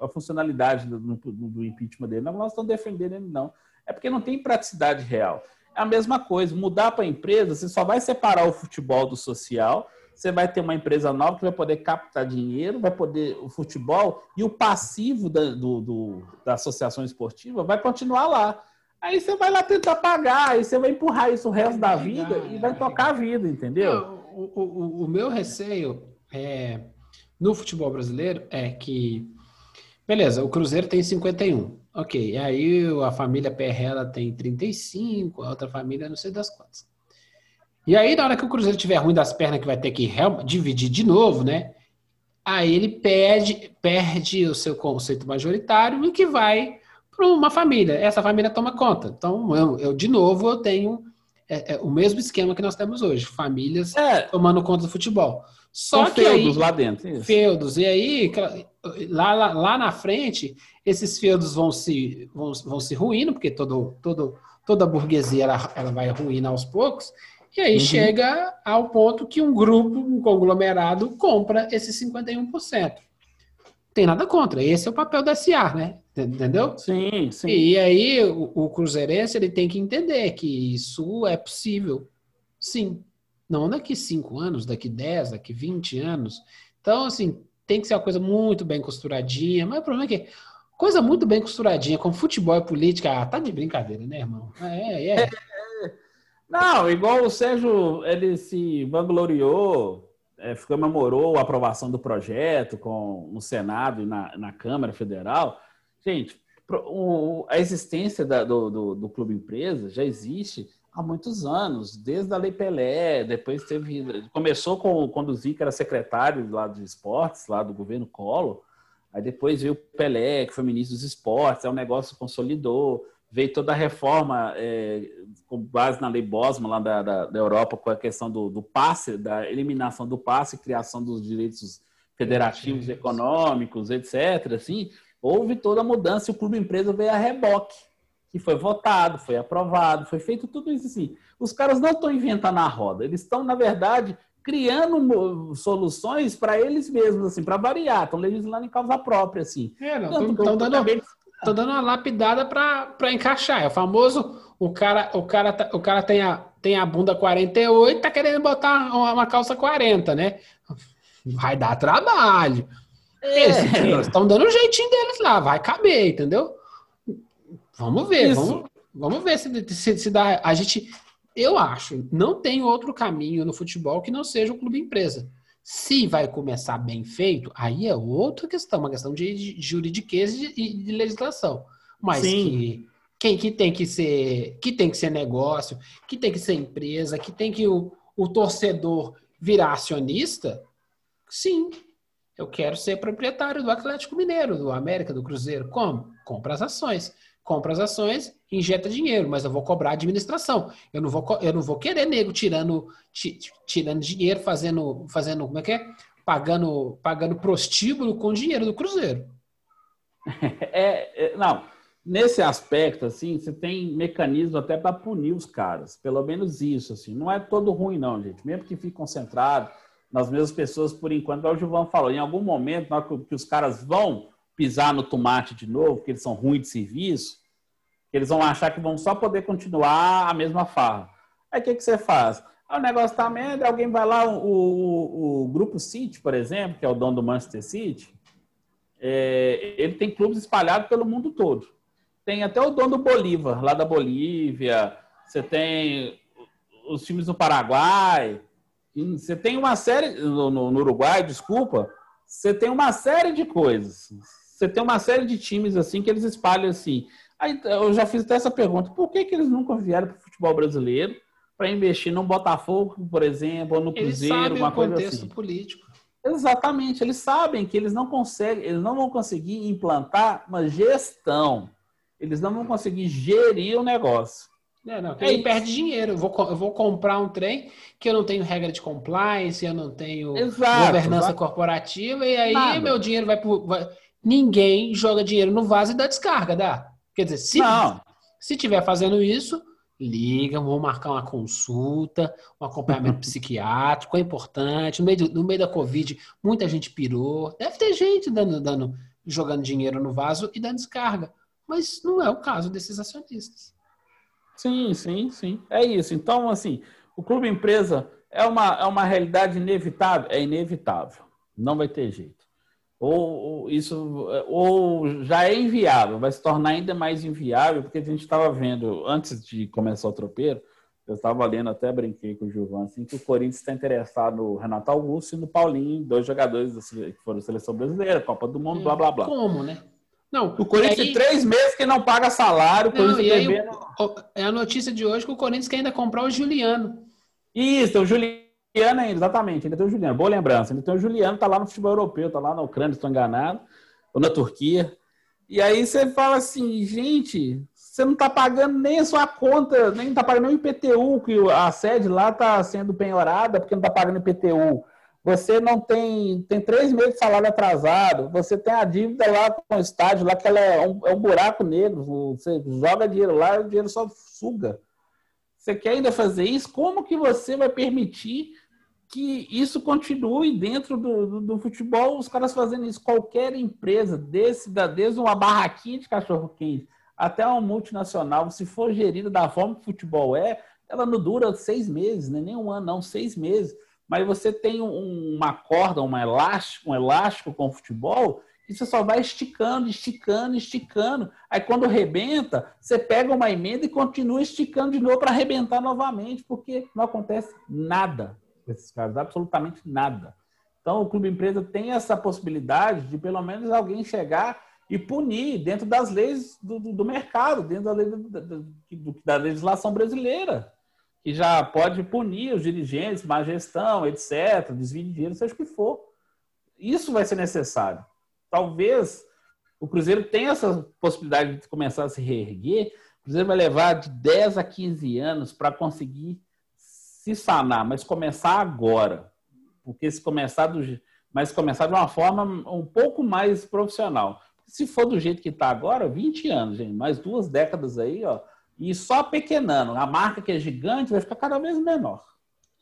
a funcionalidade do, do, impeachment dele. Não, nós estamos defendendo ele não. É porque não tem praticidade real. É a mesma coisa, mudar para a empresa, você só vai separar o futebol do social, você vai ter uma empresa nova que vai poder captar dinheiro, vai poder o futebol e o passivo da, do, do, da associação esportiva vai continuar lá. Aí você vai lá tentar pagar, aí você vai empurrar isso o resto da vida e vai tocar a vida, entendeu? O, o, o meu receio é, no futebol brasileiro é que, beleza, o Cruzeiro tem 51, ok, aí a família Perrela tem 35, a outra família não sei das quantas. E aí, na hora que o Cruzeiro tiver ruim das pernas, que vai ter que dividir de novo, né? Aí ele perde, perde o seu conceito majoritário e que vai para uma família. Essa família toma conta. Então, eu, eu de novo, eu tenho é, é, o mesmo esquema que nós temos hoje. Famílias é. tomando conta do futebol. Só Com que feudos aí, lá dentro. Isso. Feudos. E aí, lá, lá, lá, na frente, esses feudos vão se, vão, vão se ruindo, porque todo, todo, toda burguesia ela, ela vai ruindo aos poucos. E aí uhum. chega ao ponto que um grupo, um conglomerado, compra esses 51%. Tem nada contra. Esse é o papel da SA, né? Entendeu? Sim, sim. E aí o, o Cruzeirense ele tem que entender que isso é possível. Sim. Não daqui 5 anos, daqui 10, daqui 20 anos. Então, assim, tem que ser uma coisa muito bem costuradinha. Mas o problema é que coisa muito bem costuradinha, com futebol e política, ah, tá de brincadeira, né, irmão? É, é. É. Não, igual o Sérgio, ele se vangloriou, é, comemorou a aprovação do projeto com no Senado e na, na Câmara Federal. Gente, o, a existência da, do, do, do, Clube Empresa já existe há muitos anos, desde a Lei Pelé, depois teve. Começou com quando o Zica era secretário lá dos esportes, lá do governo Collor, aí depois veio o Pelé, que foi ministro dos esportes, aí o negócio consolidou veio toda a reforma é, com base na lei Bosman lá da, da, da Europa com a questão do, do, passe, da eliminação do passe, criação dos direitos federativos, econômicos, etc. Assim, houve toda a mudança e o clube empresa veio a reboque, que foi votado, foi aprovado, foi feito tudo isso assim. Os caras não estão inventando a roda, eles estão, na verdade, criando soluções para eles mesmos, assim, para variar, estão legislando em causa própria, assim. É, não, estão dando, tô dando uma lapidada para encaixar. É o famoso, o cara, o cara, tá, o cara tem, a, tem a bunda 48, tá querendo botar uma, uma calça 40, né? Vai dar trabalho. É. Estão dando o um jeitinho deles lá, vai caber, entendeu? Vamos ver, vamos, vamos ver se, se, se dá. A gente, eu acho, não tem outro caminho no futebol que não seja o clube empresa. Se vai começar bem feito, aí é outra questão, uma questão de, juridiqueza e de, de, legislação. Mas Sim. que quem que tem que ser, que tem que ser negócio, que tem que ser empresa, que tem que o, o torcedor virar acionista, sim. Eu quero ser proprietário do Atlético Mineiro, do América, do Cruzeiro. Como? Compra as ações compra as ações, injeta dinheiro, mas eu vou cobrar administração. Eu não vou, eu não vou querer nego tirando, tirando dinheiro, fazendo, fazendo, como é que é? Pagando, pagando prostíbulo com dinheiro do Cruzeiro. É, é, não, nesse aspecto, assim, você tem mecanismo até para punir os caras. Pelo menos isso, assim. Não é todo ruim, não, gente. Mesmo que fique concentrado nas mesmas pessoas por enquanto. O Gilvão falou, em algum momento, na hora que os caras vão pisar no tomate de novo, que eles são ruins de serviço, eles vão achar que vão só poder continuar a mesma farra. Aí o que, que você faz? o negócio tá merda, alguém vai lá, o, o, o, Grupo City, por exemplo, que é o dono do Manchester City, é, ele tem clubes espalhados pelo mundo todo. Tem até o dono do Bolívar, lá da Bolívia, você tem os times do Paraguai, você tem uma série, no, no Uruguai, desculpa, você tem uma série de coisas você tem uma série de times assim que eles espalham assim. Aí eu já fiz até essa pergunta: por que, que eles nunca vieram para o futebol brasileiro para investir no Botafogo, por exemplo, ou no Cruzeiro, uma coisa assim? político. Exatamente, eles sabem que eles não conseguem, eles não vão conseguir implantar uma gestão. Eles não vão conseguir gerir o negócio. É, não, aí perde dinheiro. Eu vou, eu vou comprar um trem que eu não tenho regra de compliance, eu não tenho exato, governança corporativa, e aí Nada. meu dinheiro vai, por, vai ninguém joga dinheiro no vaso e dá descarga, dá? Quer dizer, se, não. se tiver fazendo isso, liga, vamos marcar uma consulta, um acompanhamento psiquiátrico, é importante. No meio, do, no meio da Covid, muita gente pirou. Deve ter gente dando, dando, jogando dinheiro no vaso e dando descarga. Mas não é o caso desses acionistas. Sim, sim, sim. É isso. Então, assim, o clube empresa é uma, é uma realidade inevitável? É inevitável. Não vai ter jeito. Ou, isso ou já é inviável, vai se tornar ainda mais inviável, porque a gente estava vendo, antes de começar o tropeiro, eu estava lendo, até brinquei com o Gilvan, assim, que o Corinthians está interessado no Renato Augusto e no Paulinho, dois jogadores que foram seleção brasileira, Copa do Mundo, blá blá blá. Como, né? Não, o Corinthians aí... tem três meses que não paga salário, não, e aí, devendo... É a notícia de hoje que o Corinthians quer ainda comprar o Juliano. Isso, o Juliano ainda, exatamente, ainda tem o Juliano. Boa lembrança, ainda tem o Juliano, tá lá no futebol europeu, tá lá na Ucrânia, estou enganado, ou na Turquia. E aí você fala assim, gente, você não está pagando nem a sua conta, nem está pagando nem o IPTU, que a sede lá está sendo penhorada porque não está pagando IPTU. Você não tem, tem três meses de salário atrasado, você tem a dívida lá com o estádio, lá que ela é um, é um buraco negro, você joga dinheiro lá, o dinheiro só suga. Você quer ainda fazer isso? Como que você vai permitir que isso continue dentro do, do, do futebol, os caras fazendo isso? Qualquer empresa, desse, desde uma barraquinha de cachorro-quente até uma multinacional, se for gerida da forma que o futebol é, ela não dura seis meses, né? nem um ano, não, seis meses. Mas você tem um, uma corda, um elástico, um elástico com o futebol, e você só vai esticando, esticando, esticando. Aí quando rebenta, você pega uma emenda e continua esticando de novo para arrebentar novamente, porque não acontece nada com esses caras, absolutamente nada. Então o clube empresa tem essa possibilidade de pelo menos alguém chegar e punir dentro das leis do, do, do mercado, dentro da, lei, do, da legislação brasileira, que já pode punir os dirigentes, má gestão, etc., desvio de dinheiro, seja o que for. Isso vai ser necessário. Talvez o Cruzeiro tenha essa possibilidade de começar a se reerguer, o Cruzeiro vai levar de 10 a 15 anos para conseguir se sanar, mas começar agora. Porque se começar do, mas começar de uma forma um pouco mais profissional. Se for do jeito que está agora, 20 anos, gente, mais duas décadas aí, ó, e só pequenando. A marca que é gigante vai ficar cada vez menor.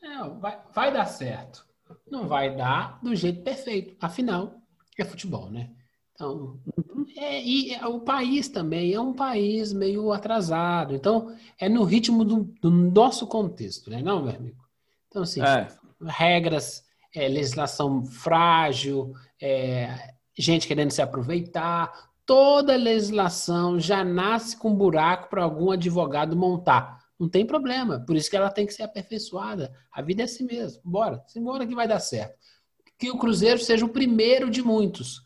É, vai, vai dar certo. Não vai dar do jeito perfeito. Afinal, é futebol, né? Então, é, e é, o país também é um país meio atrasado. Então, é no ritmo do, do nosso contexto, né? Não, meu amigo? Então, assim, é. regras, é, legislação frágil, é, gente querendo se aproveitar. Toda legislação já nasce com um buraco para algum advogado montar. Não tem problema. Por isso que ela tem que ser aperfeiçoada. A vida é assim mesmo. Bora. Simbora que vai dar certo. Que o Cruzeiro seja o primeiro de muitos.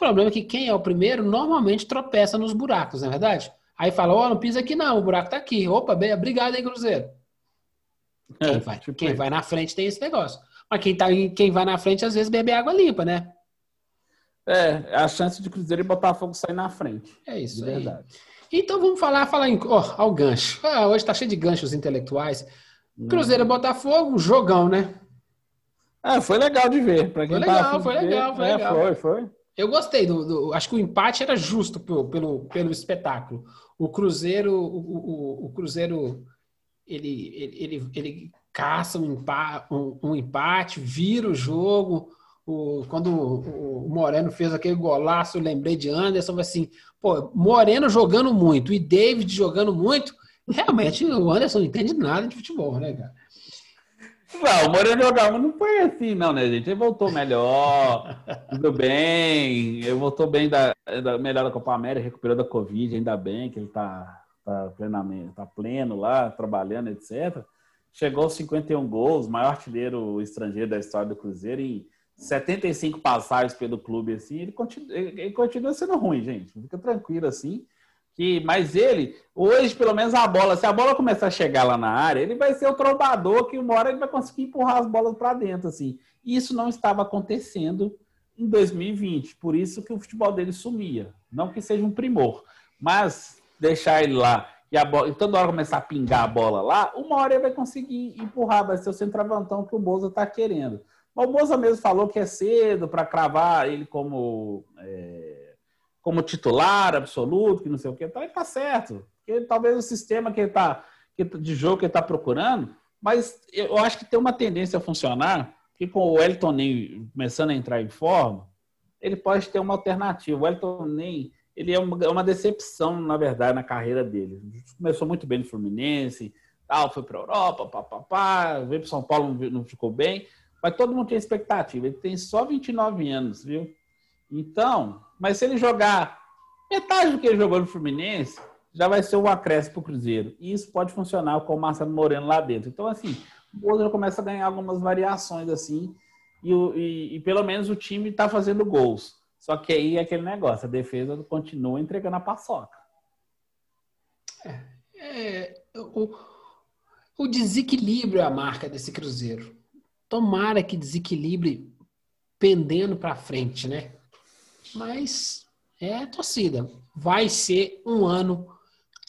Problema é que quem é o primeiro normalmente tropeça nos buracos, não é verdade? Aí fala, ó, oh, não pisa aqui não, o buraco tá aqui. Opa, bem, obrigado aí, Cruzeiro. É, quem, vai, tipo quem vai na frente tem esse negócio. Mas quem, tá, quem vai na frente, às vezes, bebe água limpa, né? É, é a chance de Cruzeiro e Botafogo sair na frente. É isso, de verdade. Então vamos falar, falar em. Ó, oh, ao gancho. Ah, hoje tá cheio de ganchos intelectuais. Cruzeiro e Botafogo, jogão, né? É, foi legal de ver. Pra quem foi legal, foi legal, foi é, legal. Foi, foi. Eu gostei do, do, Acho que o empate era justo pelo, pelo, pelo espetáculo. O Cruzeiro, o, o, o Cruzeiro, ele, ele, ele, ele caça um empate, um, um empate, vira o jogo o, quando o, o, Moreno fez aquele golaço, eu lembrei de Anderson, assim, pô, Moreno jogando muito e David jogando muito, realmente o Anderson não entende nada de futebol, né, cara? Não, o Moreno jogava não foi assim, não, né, gente? Ele voltou melhor, tudo bem, ele voltou bem da, da melhor da Copa América, recuperou da Covid, ainda bem que ele tá, tá plenamente, tá pleno lá, trabalhando, etc. Chegou aos 51 gols, maior artilheiro estrangeiro da história do Cruzeiro em 75 passagens pelo clube, assim, ele continua, ele continua sendo ruim, gente. Fica tranquilo assim. Que, mas ele, hoje, pelo menos a bola, se a bola começar a chegar lá na área, ele vai ser o trombador que uma hora ele vai conseguir empurrar as bolas para dentro, assim. E isso não estava acontecendo em 2020. Por isso que o futebol dele sumia. Não que seja um primor, mas deixar ele lá e a bola, e toda hora começar a pingar a bola lá, uma hora ele vai conseguir empurrar, vai ser o centroavantão que o Boza está querendo. O Moza mesmo falou que é cedo para cravar ele como, é, como titular absoluto, que não sei o que. Então, ele tá certo. Porque talvez o sistema que ele tá, que, de jogo que ele está procurando, mas eu acho que tem uma tendência a funcionar, que com o Elton Ney começando a entrar em forma, ele pode ter uma alternativa. O Elton Ney, ele é uma, é uma decepção, na verdade, na carreira dele. Começou muito bem no Fluminense, tal, foi para a Europa, papapá, veio para São Paulo, não ficou bem. Mas todo mundo tem expectativa. Ele tem só 29 anos, viu? Então, mas se ele jogar metade do que ele jogou no Fluminense, já vai ser um acréscimo para o Cruzeiro. E isso pode funcionar com o Marcelo Moreno lá dentro. Então, assim, o Bozo começa a ganhar algumas variações, assim, e, e, e pelo menos o time está fazendo gols. Só que aí é aquele negócio, a defesa continua entregando a paçoca. É, é, o, o desequilíbrio é a marca desse Cruzeiro. Tomara que desequilibre pendendo para frente, né? Mas é torcida. Vai ser um ano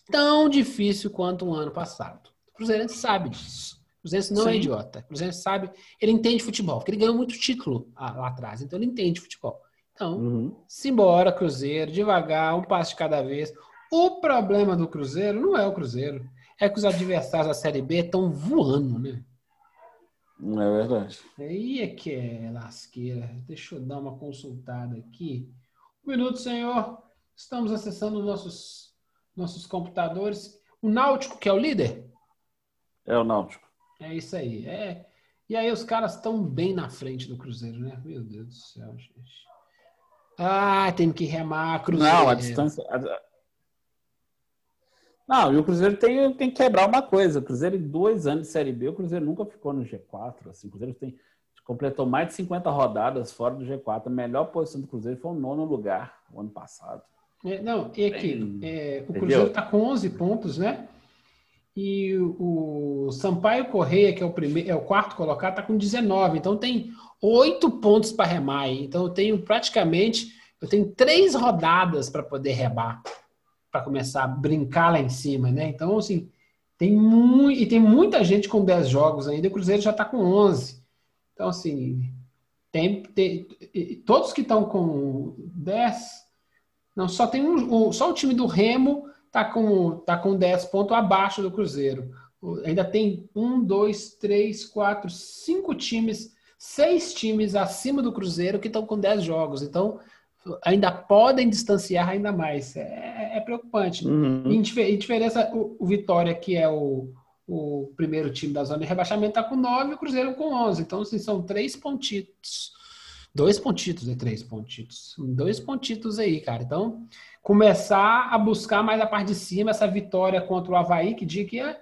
tão difícil quanto um ano passado. O Cruzeiro sabe disso. O Cruzeiro não é Sim. é idiota. O Cruzeiro sabe, ele entende futebol, porque ele ganhou muito título lá atrás, então ele entende futebol. Então, uhum. simbora, Cruzeiro, devagar, um passo de cada vez. O problema do Cruzeiro não é o Cruzeiro, é que os adversários da Série B estão voando, né? É verdade. Aí é que é lasqueira. Deixa eu dar uma consultada aqui. Um minuto, senhor. Estamos acessando nossos, nossos computadores. O Náutico, que é o líder? É o Náutico. É isso aí. É. E aí os caras estão bem na frente do Cruzeiro, né? Meu Deus do céu, gente. Ah, tem que remar Cruzeiro. Não, a distância. Não, e o Cruzeiro tem, tem que quebrar uma coisa. O Cruzeiro, em dois anos de Série B, o Cruzeiro nunca ficou no G4. Assim, o Cruzeiro tem, completou mais de 50 rodadas fora do G4. A melhor posição do Cruzeiro foi o nono lugar o ano passado. É, não, e aqui, é, o Cruzeiro está com 11 pontos, né? E o, o Sampaio Correia, que é o, primeiro, é o quarto colocado, está com 19. Então tem oito pontos para remar. Então eu tenho praticamente eu tenho três rodadas para poder rebar para começar a brincar lá em cima, né? Então, assim, tem muito. E tem muita gente com 10 jogos ainda, o Cruzeiro já está com 11. Então, assim, tem, tem todos que estão com 10. Não, só tem um. Só o time do Remo tá com, tá com 10 pontos abaixo do Cruzeiro. Ainda tem um, dois, três, quatro, cinco times, seis times acima do Cruzeiro que estão com 10 jogos. Então, ainda podem distanciar ainda mais. É, é preocupante. Uhum. Em, em, diferença, o, o, Vitória, que é o, o primeiro time da zona de rebaixamento, está com 9 e o Cruzeiro com 11. Então, assim, são três pontitos. Dois pontitos e três pontitos. Dois pontitos aí, cara. Então, começar a buscar mais a parte de cima, essa vitória contra o Havaí, que dia que é?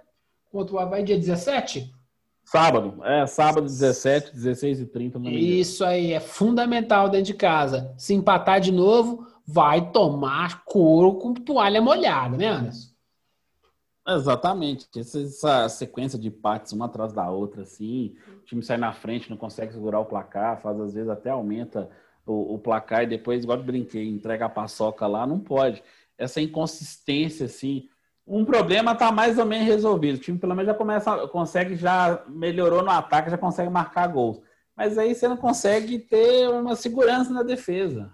Contra o Havaí, dia 17? Sábado, é, sábado 17, 16 e 30. Isso aí, é fundamental dentro de casa. Se empatar de novo, vai tomar couro com toalha molhada, né, Anderson? Exatamente. Essa sequência de empates uma atrás da outra, assim, o time sai na frente, não consegue segurar o placar, faz às vezes até aumenta o, o placar e depois, igual eu brinquei, entrega a paçoca lá, não pode. Essa inconsistência, assim, um problema está mais ou menos resolvido. O time pelo menos já começa, consegue, já melhorou no ataque, já consegue marcar gols. Mas aí você não consegue ter uma segurança na defesa.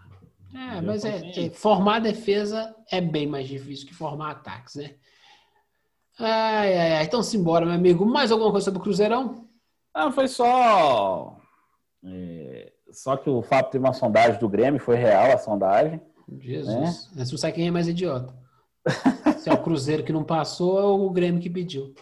É, mas é, é, formar defesa é bem mais difícil que formar ataques, né? Ai, ai, ai. Então simbora, meu amigo. Mais alguma coisa sobre o Cruzeirão? Não, foi só. É, só que o Fábio teve uma sondagem do Grêmio, foi real a sondagem. Jesus. Né? Você não sabe quem é mais idiota. Se é o Cruzeiro que não passou, é o Grêmio que pediu.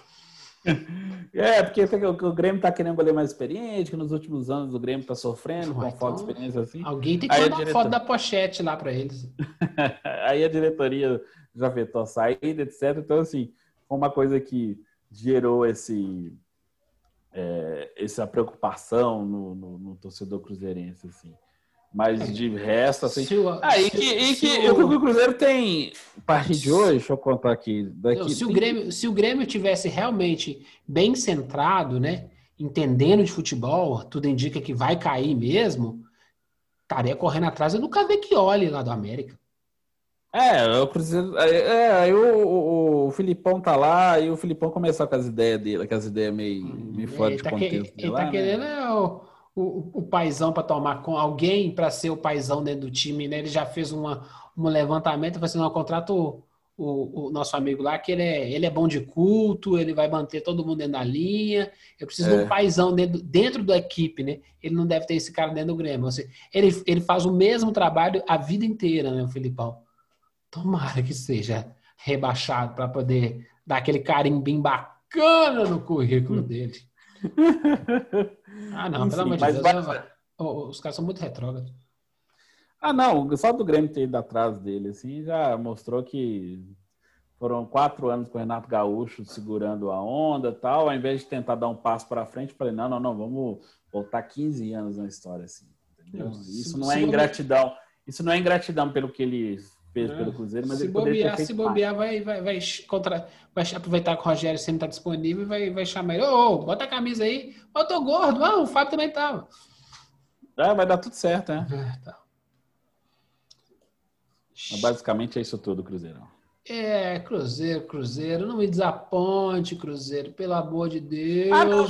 É, porque o Grêmio tá querendo goleiro mais experiente, que nos últimos anos o Grêmio tá sofrendo com então, falta de experiência assim. Alguém tem que mandar diretor... foto da pochete lá para eles. Aí a diretoria já vetou a saída, etc. Então, assim, foi uma coisa que gerou esse, é, essa preocupação no, no, no torcedor cruzeirense, assim. Mas é. de resto, assim. Se o, ah, e que, e que o, o Cruzeiro tem, a partir de hoje, deixa eu contar aqui. Daqui, não, se, tem... o Grêmio, se o Grêmio tivesse realmente bem centrado, né? Entendendo de futebol, tudo indica que vai cair mesmo, estaria correndo atrás do Cavecchioli lá do América. É, o Cruzeiro. É, aí o, o, o, Filipão tá lá e o Filipão começou com as ideias dele, com as ideias meio, meio fora é, de tá contexto. Que, ele tá né? querendo é, o, o, o paizão para tomar com alguém para ser o paizão dentro do time, né? Ele já fez uma, um levantamento, vai ser um contrato o, o, nosso amigo lá, que ele é, ele é bom de culto, ele vai manter todo mundo dentro da linha. Eu preciso é. de um é. paizão dentro, dentro da equipe, né? Ele não deve ter esse cara dentro do Grêmio. Seja, ele, ele faz o mesmo trabalho a vida inteira, né, o Filipão? Tomara que seja rebaixado para poder dar aquele bem bacana bacana no currículo dele. Ah, não, Enfim, pelo amor de Deus. Os caras são muito retrógrados. Ah, não, só do Grêmio ter ido atrás dele, assim, já mostrou que foram quatro anos com o Renato Gaúcho segurando a onda tal. Ao invés de tentar dar um passo para frente, falei, não, não, não, vamos voltar 15 anos na história, assim. Entendeu? Isso não é ingratidão. Isso não é ingratidão pelo que ele fez é. pelo Cruzeiro, mas se ele bobear, Se bobear, vai, vai, vai, contra, vai aproveitar que o Rogério sempre está disponível e vai, vai chamar ele. Ô, oh, bota a camisa aí. Ó, tô gordo. Ah, o Fábio também tava. É, vai dar tudo certo, né? É, tá. Mas basicamente é isso tudo, Cruzeirão. É, Cruzeiro, Cruzeiro, não me desaponte, Cruzeiro, pelo amor de Deus. Ah, não,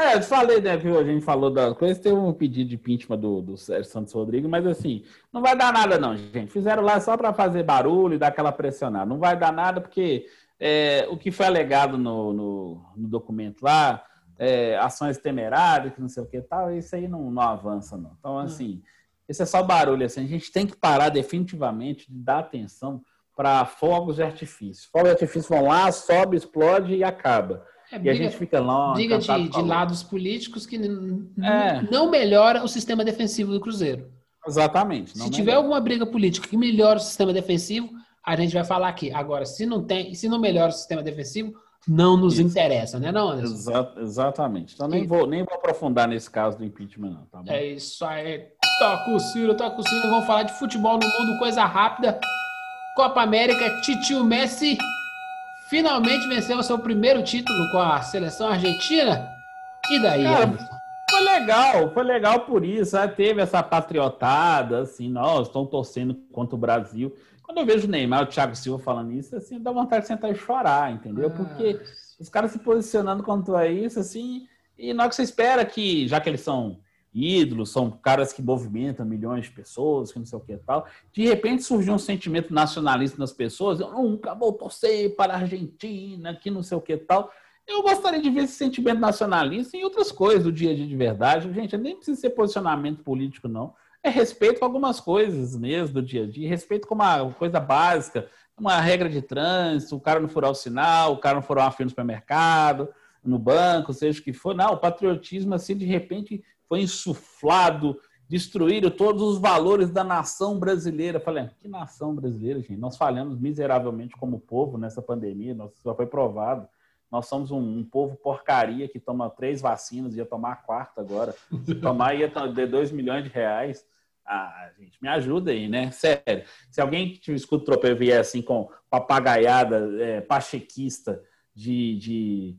é, falei, né, viu? A gente falou da coisa, tem um pedido de impeachment do, do Sérgio Santos Rodrigues, mas assim, não vai dar nada, não, gente. Fizeram lá só para fazer barulho e dar aquela pressionada. Não vai dar nada, porque é, o que foi alegado no, no, no documento lá, é, ações temerárias, não sei o que tal, isso aí não, não avança, não. Então, assim. Hum isso é só barulho. Assim. A gente tem que parar definitivamente de dar atenção para fogos de artifício. Fogos de artifício vão lá, sobe, explode e acaba. É, briga, e a gente fica lá. Briga de, de, lados políticos que é. não melhora o sistema defensivo do Cruzeiro. Exatamente. Se melhora. tiver alguma briga política que melhora o sistema defensivo, a gente vai falar aqui. Agora, se não tem, se não melhora o sistema defensivo, não nos Isso. interessa, né, não, Anderson? Exa exatamente. Então nem vou, nem vou aprofundar nesse caso do impeachment, não. Tá é isso aí. Toca o Ciro, toca o Ciro. Vamos falar de futebol no mundo, coisa rápida. Copa América, Titio Messi finalmente venceu o seu primeiro título com a seleção argentina. E daí, Cara, Foi legal, foi legal por isso. Né? Teve essa patriotada, assim, nós estão torcendo contra o Brasil. Quando eu vejo o Neymar, o Thiago Silva falando isso, assim, dá vontade de sentar e chorar, entendeu? Ah. Porque os caras se posicionando contra isso, assim, e na hora que você espera que, já que eles são ídolos, são caras que movimentam milhões de pessoas, que não sei o que e tal. De repente surgiu um sentimento nacionalista nas pessoas, eu nunca vou torcer para a Argentina, que não sei o que e tal. Eu gostaria de ver esse sentimento nacionalista em outras coisas do dia a dia de verdade. Gente, nem precisa ser posicionamento político, não. É respeito com algumas coisas mesmo do dia a dia, respeito com uma coisa básica, uma regra de trânsito, o cara não furar o sinal, o cara não furar uma fila no supermercado, no banco, seja o que for. Não, o patriotismo, assim, de repente foi insuflado, destruíram todos os valores da nação brasileira. falei, ah, que nação brasileira, gente? Nós falhamos miseravelmente como povo nessa pandemia, nós, já foi provado. Nós somos um, um, povo porcaria que toma três vacinas, ia tomar a quarta agora. Se tomar, ia ter dois milhões de reais. Ah, gente, me ajuda aí, né? Sério. Se alguém que escuta o tropeiro vier assim com papagaiada é, pachequista de, de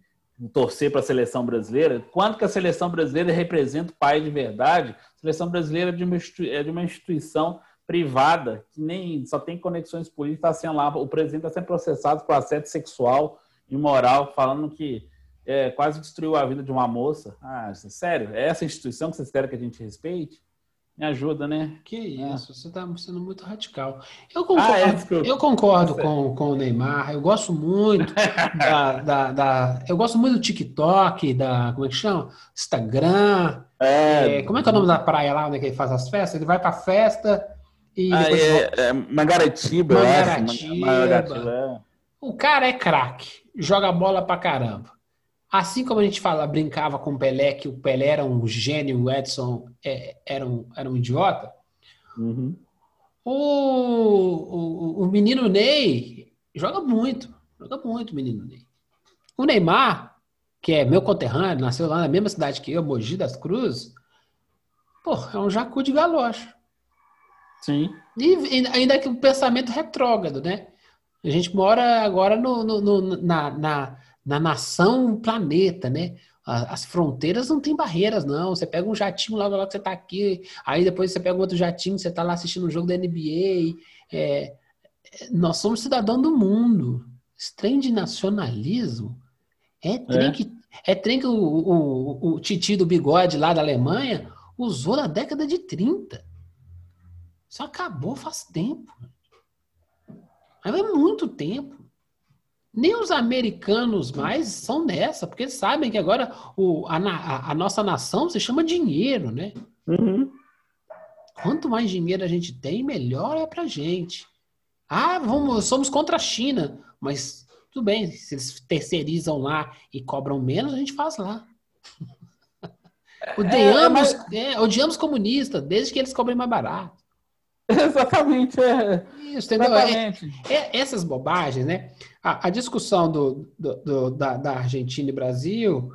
torcer para a seleção brasileira, quanto que a seleção brasileira representa o país de verdade? A seleção brasileira é de uma, é de uma instituição privada que nem só tem conexões políticas, sendo lá, o presidente está sendo processado por assédio sexual e moral, falando que é, quase destruiu a vida de uma moça. Ah, sério? É essa instituição que vocês querem que a gente respeite? Me ajuda, né? Que é. isso, é. você está sendo muito radical. Eu concordo, ah, é, eu concordo com, com o Neymar, eu gosto muito da, da, da, Eu gosto muito do TikTok, da. Como é que chama? Instagram. É, é, como é que é o nome da praia lá onde é ele faz as festas? Ele vai pra festa e. Ah, é, é Mangaratiba, Mangaratiba. Mangaratiba. O cara é craque, joga bola pra caramba. Assim como a gente fala, brincava com o Pelé, que o Pelé era um gênio, o Edson é, era, um, era um idiota, uhum. o, o, o menino Ney joga muito, joga muito o menino Ney. O Neymar, que é meu conterrâneo, nasceu lá na mesma cidade que eu, Mogi das Cruzes, pô, é um jacu de galocha. Sim. E ainda que o pensamento retrógrado, né? A gente mora agora no, no, no na, na na nação planeta, né? As fronteiras não tem barreiras, não. Você pega um jatinho lá, lá que você tá aqui, aí depois você pega outro jatinho, você tá lá assistindo um jogo da NBA. É, nós somos cidadãos do mundo. Esse trem de nacionalismo é trem é. que, é trem que o, o, o Titi do bigode lá da Alemanha usou na década de 30. Isso acabou faz tempo. Mas é muito tempo. Nem os americanos mais são nessa, porque sabem que agora o, a, a nossa nação se chama dinheiro, né? Uhum. Quanto mais dinheiro a gente tem, melhor é pra gente. Ah, vamos, somos contra a China, mas Tudo bem, se eles terceirizam lá e cobram menos, a gente faz lá. Odiamos, é, mas... é, odiamos comunistas, desde que eles cobrem mais barato. Exatamente, é. Isso, entendeu? Exatamente. É, é, essas bobagens, né? A, a discussão do, do, do da, da, Argentina e Brasil,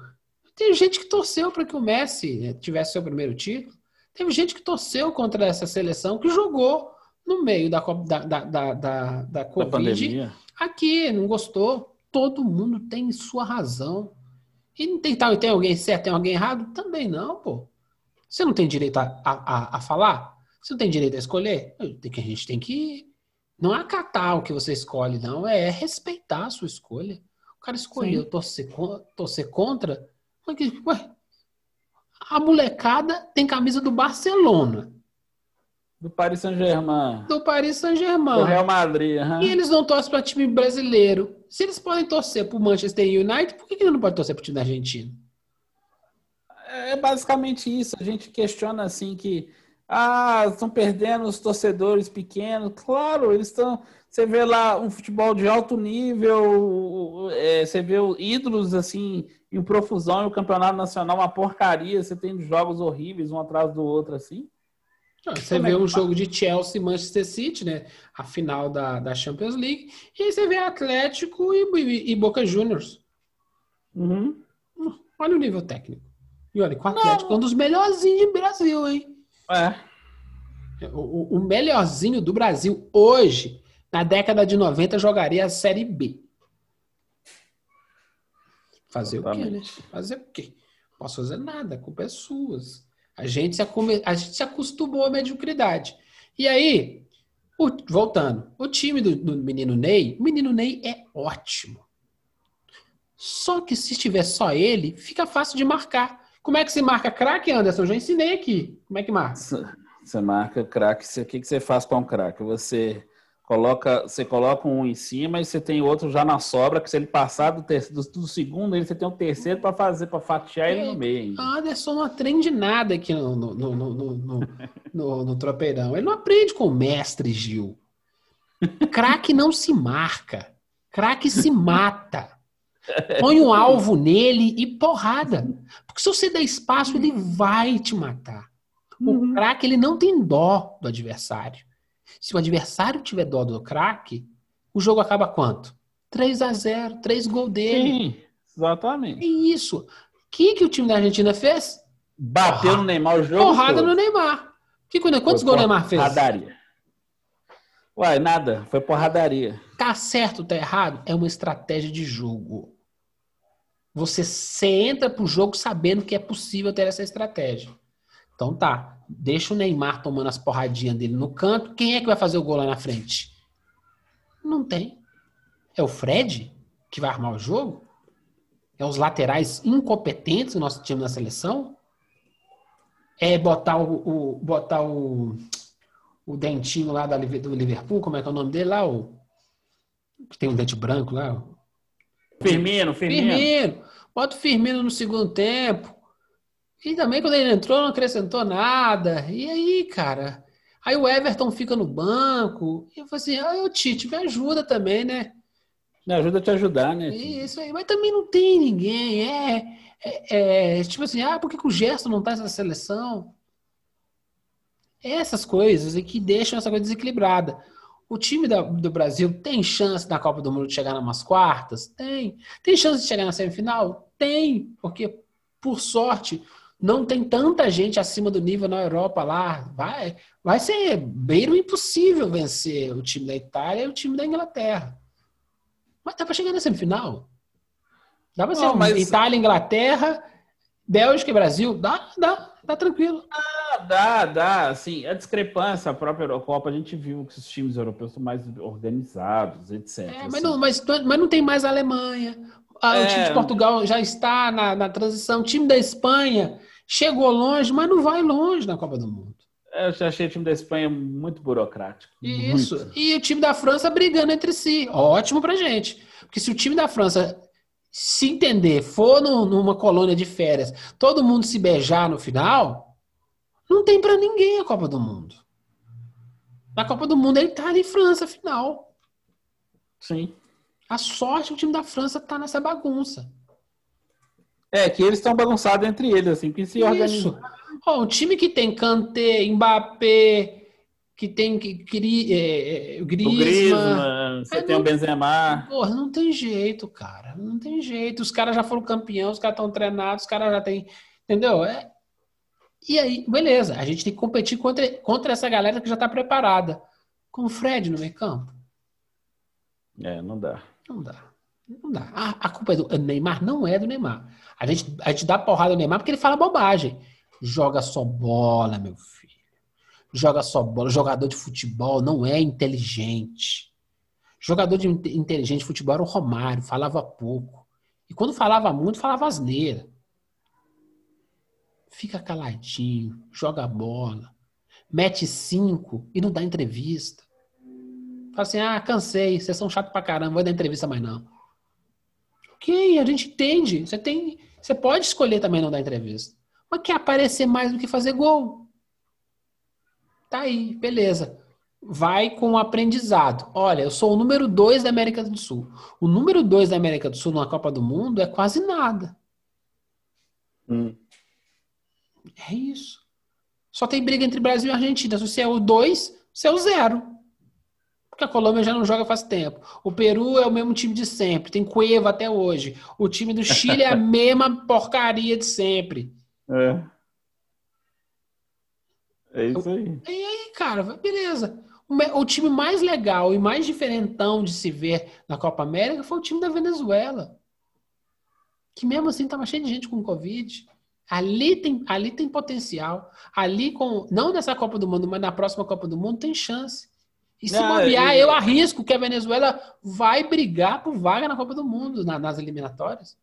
tem gente que torceu para que o Messi né, tivesse seu primeiro título. Teve gente que torceu contra essa seleção que jogou no meio da, da, da, da, da, da Covid. aqui, não gostou. Todo mundo tem sua razão. E não tem tal, tem alguém certo, tem alguém errado? Também não, pô. Você não tem direito a, a, a falar? Você não tem direito a escolher? A gente tem que não é acatar o que você escolhe, não, é respeitar a sua escolha. O cara escolheu torcer, torcer contra. Ué, a molecada tem camisa do Barcelona. Do Paris Saint-Germain. Do Paris Saint-Germain. Do Real Madrid. Uhum. E eles não torcem para time brasileiro. Se eles podem torcer para o Manchester United, por que, que eles não podem torcer para o time da Argentina? É basicamente isso. A gente questiona assim que ah, estão perdendo os torcedores pequenos. Claro, eles estão. Você vê lá um futebol de alto nível, é, você vê ídolos assim em profusão e o campeonato nacional uma porcaria. Você tem jogos horríveis um atrás do outro assim. Você Como vê é um jogo de Chelsea e Manchester City, né? A final da, da Champions League. E aí você vê Atlético e, e, e Boca Juniors. Uhum. Olha o nível técnico. E olha, com o Atlético Não. é um dos melhorzinhos do Brasil, hein? É. O, o melhorzinho do Brasil hoje, na década de 90, jogaria a Série B. Fazer Exatamente. o quê, né? Fazer o quê? Não posso fazer nada, a culpa é sua. A gente se, a gente se acostumou à mediocridade. E aí, o, voltando, o time do, do menino Ney, o menino Ney é ótimo. Só que se estiver só ele, fica fácil de marcar. Como é que se marca craque, Anderson? Eu já ensinei aqui. Como é que marca? Você marca craque. O que, você faz com um craque? Você coloca, você coloca um em cima e você tem outro já na sobra, que se ele passar do, terceiro, do, do segundo, ele você tem um terceiro para fazer, para fatiar ele no meio. Anderson não aprende nada aqui no, no, no, no, no, no tropeirão. Ele não aprende com o mestre Gil. Craque não se marca. Craque se mata. Põe um alvo nele e porrada. Porque se você der espaço, ele vai te matar. O uhum. craque, ele não tem dó do adversário. Se o adversário tiver dó do craque, o jogo acaba quanto? 3 a 0 3 gols dele. Sim, exatamente. É isso. O que, que o time da Argentina fez? Bateu no Neymar o jogo. Porrada todo. no Neymar. Que, quantos gols o Neymar fez? Porradaria. Uai, nada. Foi porradaria. Tá certo, tá errado? É uma estratégia de jogo. Você, você entra pro jogo sabendo que é possível ter essa estratégia. Então tá, deixa o Neymar tomando as porradinhas dele no canto. Quem é que vai fazer o gol lá na frente? Não tem. É o Fred que vai armar o jogo? É os laterais incompetentes do nosso time na seleção? É botar o, o botar o, o dentinho lá do Liverpool, como é que é o nome dele lá? O, que tem um dente branco lá. Firmino, Firmino. Firmino. Bota o Firmino no segundo tempo. E também quando ele entrou não acrescentou nada. E aí, cara? Aí o Everton fica no banco. E eu falei assim, ah, o Tite, me ajuda também, né? Me ajuda a te ajudar, né? Isso aí. Mas também não tem ninguém. É, é, é tipo assim, ah, por que, que o Gerson não tá nessa seleção? Essas coisas e que deixam essa coisa desequilibrada. O time da, do Brasil tem chance na Copa do Mundo de chegar nas quartas? Tem. Tem chance de chegar na semifinal? Tem. Porque, por sorte, não tem tanta gente acima do nível na Europa lá. Vai, vai ser beiro impossível vencer o time da Itália e o time da Inglaterra. Mas dá para chegar na semifinal. Dá para ser mas... Itália, Inglaterra, Bélgica e Brasil. Dá, dá, dá tranquilo. Ah, dá, dá. Assim, a discrepância, a própria Eurocopa, a gente viu que os times europeus são mais organizados, etc. É, mas, assim. não, mas, mas não tem mais a Alemanha. Ah, é... O time de Portugal já está na, na transição. O time da Espanha chegou longe, mas não vai longe na Copa do Mundo. É, eu já achei o time da Espanha muito burocrático. Isso. Muito. E o time da França brigando entre si. Ótimo pra gente. Porque se o time da França se entender, for no, numa colônia de férias, todo mundo se beijar no final, não tem para ninguém a Copa do Mundo. Na Copa do Mundo é Itália e França, final. Sim. A sorte que o time da França tá nessa bagunça. É, que eles estão bagunçados entre eles, assim, que se organizam. Ó, um time que tem Kanté, Mbappé, que tem que, que, é, é, O Griezmann. Griezmann, você É, tem o não- Benzema. Porra, não tem jeito, cara. Não tem jeito. Os caras já foram campeões, os caras estão treinados, os caras já têm. Entendeu? É... E aí, beleza. A gente tem que competir contra, contra essa galera que já tá preparada. Com o Fred no meio campo. É, não dá. Não dá. Não dá. A, a culpa é do Neymar? Não é do Neymar. A gente, a gente dá porrada no Neymar porque ele fala bobagem. Joga só bola, meu filho. Joga só bola. Jogador de futebol não é inteligente. Jogador de inte- inteligente de futebol era o Romário, falava pouco. E quando falava muito, falava asneira. Fica caladinho, joga bola, mete cinco e não dá entrevista. Fala assim, ah, cansei, vocês são chatos pra caramba, não vou dar entrevista mais não. Ok, a gente entende. Você tem, você pode escolher também não dar entrevista. Mas quer aparecer mais do que fazer gol. Tá aí, beleza. Vai com o aprendizado. Olha, eu sou o número dois da América do Sul. O número dois da América do Sul na Copa do Mundo é quase nada. Hum. É isso. Só tem briga entre Brasil e Argentina. Se você é o 2, você é o 0. Porque a Colômbia já não joga faz tempo. O Peru é o mesmo time de sempre. Tem Cueva até hoje. O time do Chile é a mesma porcaria de sempre. É. É isso aí. E aí, cara, beleza. O me- O time mais legal e mais diferentão de se ver na Copa América foi o time da Venezuela. Que mesmo assim tava cheio de gente com Covid. Ali tem, ali tem potencial. Ali, com não nessa Copa do Mundo, mas na próxima Copa do Mundo, tem chance. E se Não, bobear, e- eu arrisco que a Venezuela vai brigar por vaga na Copa do Mundo, na- nas eliminatórias.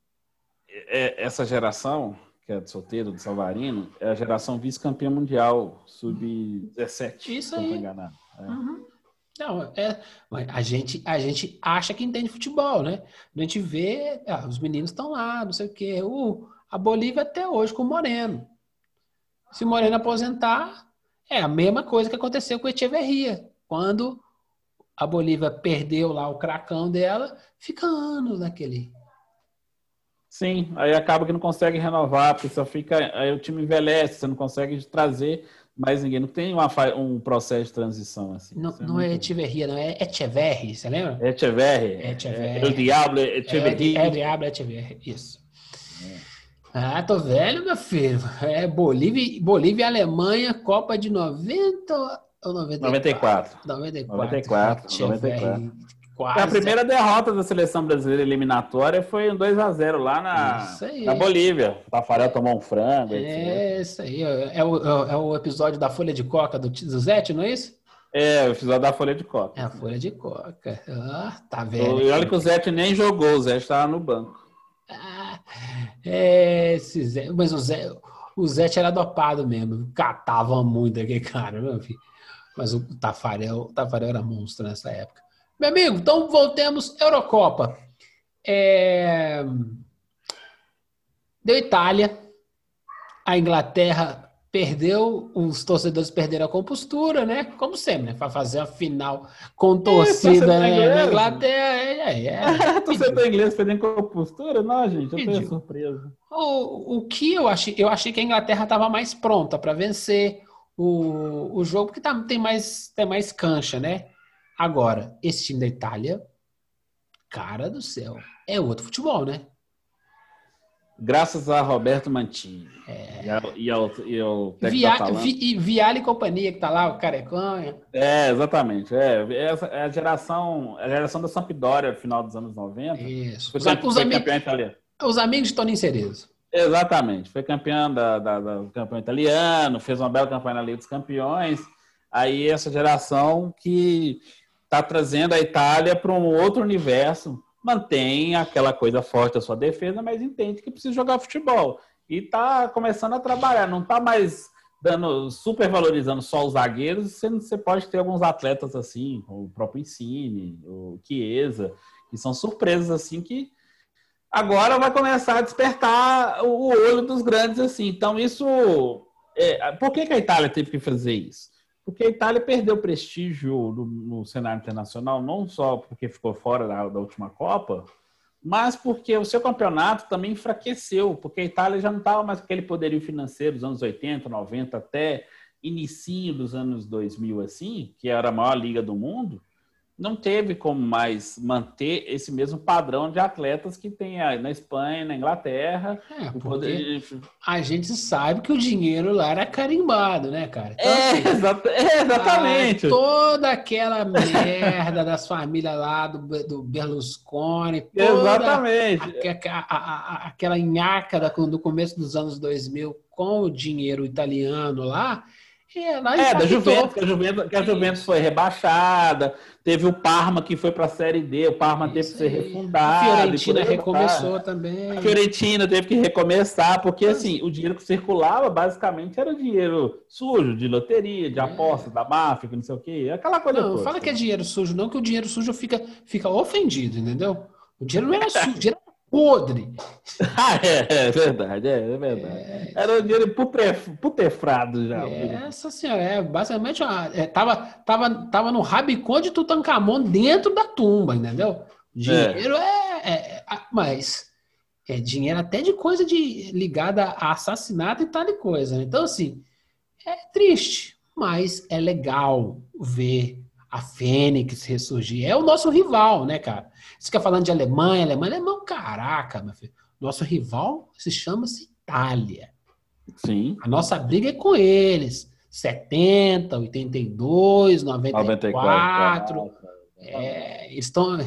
É, essa geração, que é de solteiro, de Salvarino, é a geração vice-campeã mundial, sub-17. Isso eu não aí. enganado. É. Uhum. Não, é, mas a gente, a gente acha que entende futebol, né? A gente vê, ah, os meninos estão lá, não sei o quê. O, a Bolívia até hoje com o Moreno. Se o Moreno aposentar, é a mesma coisa que aconteceu com o Echeverria. Quando a Bolívia perdeu lá o cracão dela, fica anos naquele. Sim, aí acaba que não consegue renovar, porque só fica. Aí o time envelhece, você não consegue trazer mais ninguém. Não tem uma, um processo de transição assim. Não, Isso não é Echeverria, não, é Echeverri, você lembra? Echeverri. Echeverri. É, o Diablo É, Echeverri. é Diablo Echeverri, isso. Ah, tô velho, meu filho. É Bolívia, Bolívia e Alemanha, Copa de 90 ou 94? 94. 94. 94, Echeverri, 94. Quase. A primeira derrota da seleção brasileira eliminatória foi um 2x0 lá na, na Bolívia. O Tafarel tomou um frango. É isso aí. É o, é o episódio da Folha de Coca do, do Zete, não é isso? É, o episódio da Folha de Copa. É a Folha de Coca. Ah, tá E velho. olha que o Zete nem jogou, o Zete estava no banco. É, esse Zé, mas o Zé, o Zete era dopado mesmo. Catava muito aquele cara. Mas o Tafarel, o Tafarel era monstro nessa época. Meu amigo, então voltemos. Eurocopa. É, Deu Itália. A Inglaterra perdeu, os torcedores perderam a compostura, né? Como sempre, né? Para fazer a final com torcida torcedor né? na Inglaterra. É, é, é. Torcedor inglês perdendo compostura? Não, gente, eu Pediu. tô surpreso. O, o que eu achei, eu achei que a Inglaterra estava mais pronta para vencer o, o jogo, porque tá, tem, mais, tem mais cancha, né? Agora, esse time da Itália, cara do céu, é outro futebol, né? Graças a Roberto Mantini. E, ao, e, ao, e ao Via, Atalanta. Vi, e Viale e companhia, que tá lá, o Careconha. É, exatamente. É, essa é a geração, a geração da Sampdoria, final dos anos 90. Isso. Foi, Os, foi ami- campeão italiano. os amigos de Toninho Cerezo. Exatamente. Foi campeão da, da- da- do campeão italiano, fez uma bela campanha na Liga dos Campeões. Aí essa geração que está trazendo a Itália para um outro universo, mantém aquela coisa forte da sua defesa, mas entende que precisa jogar futebol. E está começando a trabalhar, não está mais dando super valorizando só os zagueiros, você, você pode ter alguns atletas assim, o próprio Insigne, o Chiesa, que são surpresas assim que agora vai começar a despertar o olho dos grandes assim. Então isso, é, por que, que a Itália teve que fazer isso? Porque a Itália perdeu prestígio no, no cenário internacional, não só porque ficou fora da, da, última Copa, mas porque o seu campeonato também enfraqueceu, porque a Itália já não estava mais com aquele poderio financeiro dos anos 80, 90, até início dos anos 2000, assim, que era a maior liga do mundo, não teve como mais manter esse mesmo padrão de atletas que tem na Espanha, na Inglaterra. É, poder... A gente sabe que o dinheiro lá era carimbado, né, cara? Então, é, assim, exata... é, exatamente. toda aquela merda das famílias lá do, do Berlusconi. exatamente. A, a, a, aquela nhaca do começo dos anos 2000 com o dinheiro italiano lá é, é da Juventus, que a Juventus, que a Juventus foi rebaixada, teve o Parma que foi para a Série D, o Parma teve que ser refundado. A Fiorentina recomeçou também. A Fiorentina teve que recomeçar, porque assim, o dinheiro que circulava basicamente era dinheiro sujo, de loteria, de é. aposta, da máfia, não sei o quê, aquela coisa Não, toda. fala que é dinheiro sujo, não que o dinheiro sujo fica, fica ofendido, entendeu? O dinheiro não era sujo, o dinheiro podre. ah, é, é, verdade, é, é verdade. É... Era dinheiro putefrado já. Essa senhora, é, basicamente, é, tava, tava, tava no rabicão de Tutankhamon dentro da tumba, entendeu? Dinheiro é, é, é mas é dinheiro até de coisa de ligada a assassinato e tal de coisa. Né? Então, assim, é triste, mas é legal ver a Fênix ressurgir. É o nosso rival, né, cara? Você fica falando de Alemanha, Alemanha, Alemanha, caraca, meu filho. Nosso rival se chama-se Itália. Sim. A nossa briga é com eles. 70, 82, 94. 94 é, estão.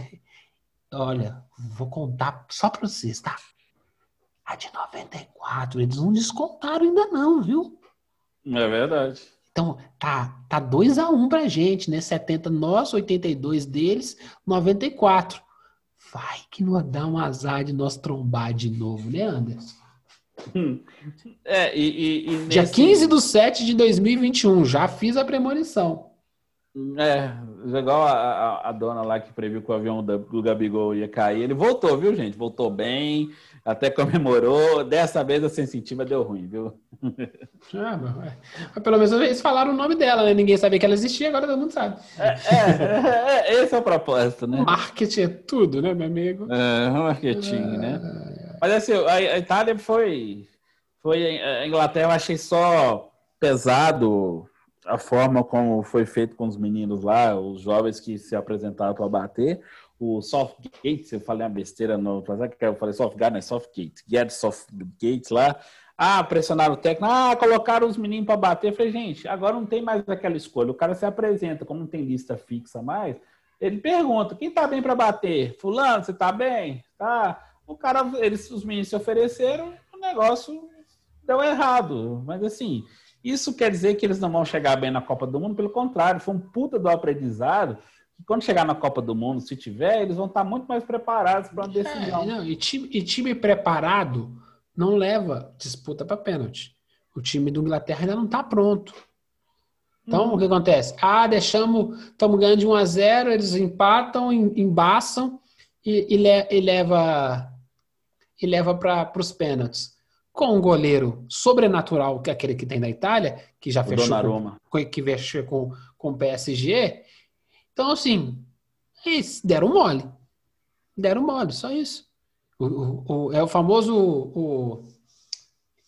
Olha, vou contar só para vocês, tá? A de 94, eles não descontaram ainda, não, viu? É verdade. Então, tá, tá 2 a 1 um pra gente, né? 70 nós, 82 deles, 94. Vai que não dá um azar de nós trombar de novo, né, Anderson? Hum. É, e, e, e nesse... Dia 15 de 7 de 2021, já fiz a premonição. É, igual a, a, a, dona lá que previu que o avião do Gabigol ia cair. Ele voltou, viu, gente? Voltou bem, até comemorou. Dessa vez a sensitiva deu ruim, viu? Ah, mas pelo menos eles falaram o nome dela, né? Ninguém sabia que ela existia, agora todo mundo sabe. É, é, é esse é o propósito, né? Marketing é tudo, né, meu amigo? É, marketing, é... né? Mas assim, a, a Itália foi. Foi a Inglaterra, eu achei só pesado a forma como foi feito com os meninos lá, os jovens que se apresentaram para bater, o Softgate, se eu falei uma besteira no eu falei Softgate, não é Softgate, Get Softgate lá, ah, pressionaram o técnico, ah, colocaram os meninos para bater, eu falei, gente, agora não tem mais aquela escolha, o cara se apresenta, como não tem lista fixa mais, ele pergunta, quem tá bem para bater? Fulano, você tá bem? Tá. O cara, eles, os meninos se ofereceram, o negócio deu errado, mas assim, isso quer dizer que eles não vão chegar bem na Copa do Mundo? Pelo contrário, foi um puta do aprendizado. Que quando chegar na Copa do Mundo, se tiver, eles vão estar muito mais preparados para uma é, decisão. É, não, e, time, e time preparado não leva disputa para pênalti. O time do Inglaterra ainda não está pronto. Então, hum. o que acontece? Ah, deixamos, estamos ganhando de 1 a 0 eles empatam, embaçam e, e, le, e leva e leva para os pênaltis com um goleiro sobrenatural, que é aquele que tem na Itália, que já o fechou com, que fechou com, com o PSG. Então, assim, eles deram mole. Deram mole, só isso. O, o, o, é o famoso. O,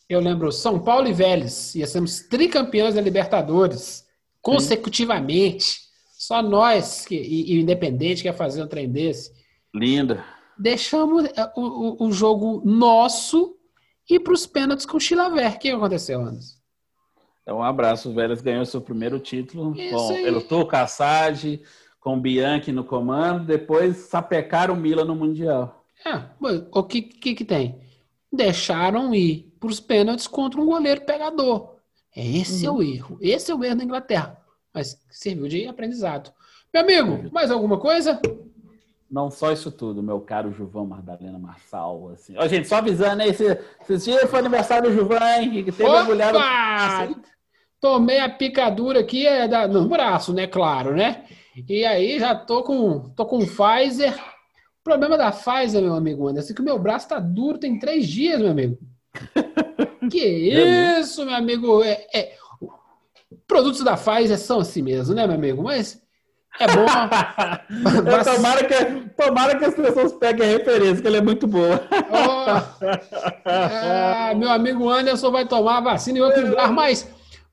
eu lembro, São Paulo e Vélez. Ia sermos tricampeões da Libertadores consecutivamente. Sim. Só nós que, e, e o Independente quer fazer um trem desse. Linda. Deixamos é, o, o, o jogo nosso e para os pênaltis com o Chilaver. O que aconteceu, Anderson? Então, um abraço. O Vélez ganhou seu primeiro título Isso com aí. Elotur Kassad, com Bianchi no comando. Depois sapecaram o Milan no Mundial. É, o que, que, que tem? Deixaram ir para os pênaltis contra um goleiro pegador. É esse uhum. é o erro. Esse é o erro da Inglaterra. Mas serviu de aprendizado. Meu amigo, mais alguma coisa? Não só isso tudo, meu caro Juvão Mardalena Marçal. Assim. Ó, gente, só avisando aí, esse, esse dia foi aniversário do Juvão, hein? Que teve Opa! a mulher. Do... Tomei a picadura aqui é da, no braço, né? Claro, né? E aí já tô com, tô com Pfizer. O problema da Pfizer, meu amigo Anderson, é que o meu braço tá duro tem três dias, meu amigo. que é isso, meu amigo? É, é, produtos da Pfizer são assim mesmo, né, meu amigo? Mas é bom. tomara, que, tomara que as pessoas peguem a referência, que ela é muito boa. Oh, é, meu amigo Anderson vai tomar a vacina em outro lugar, mas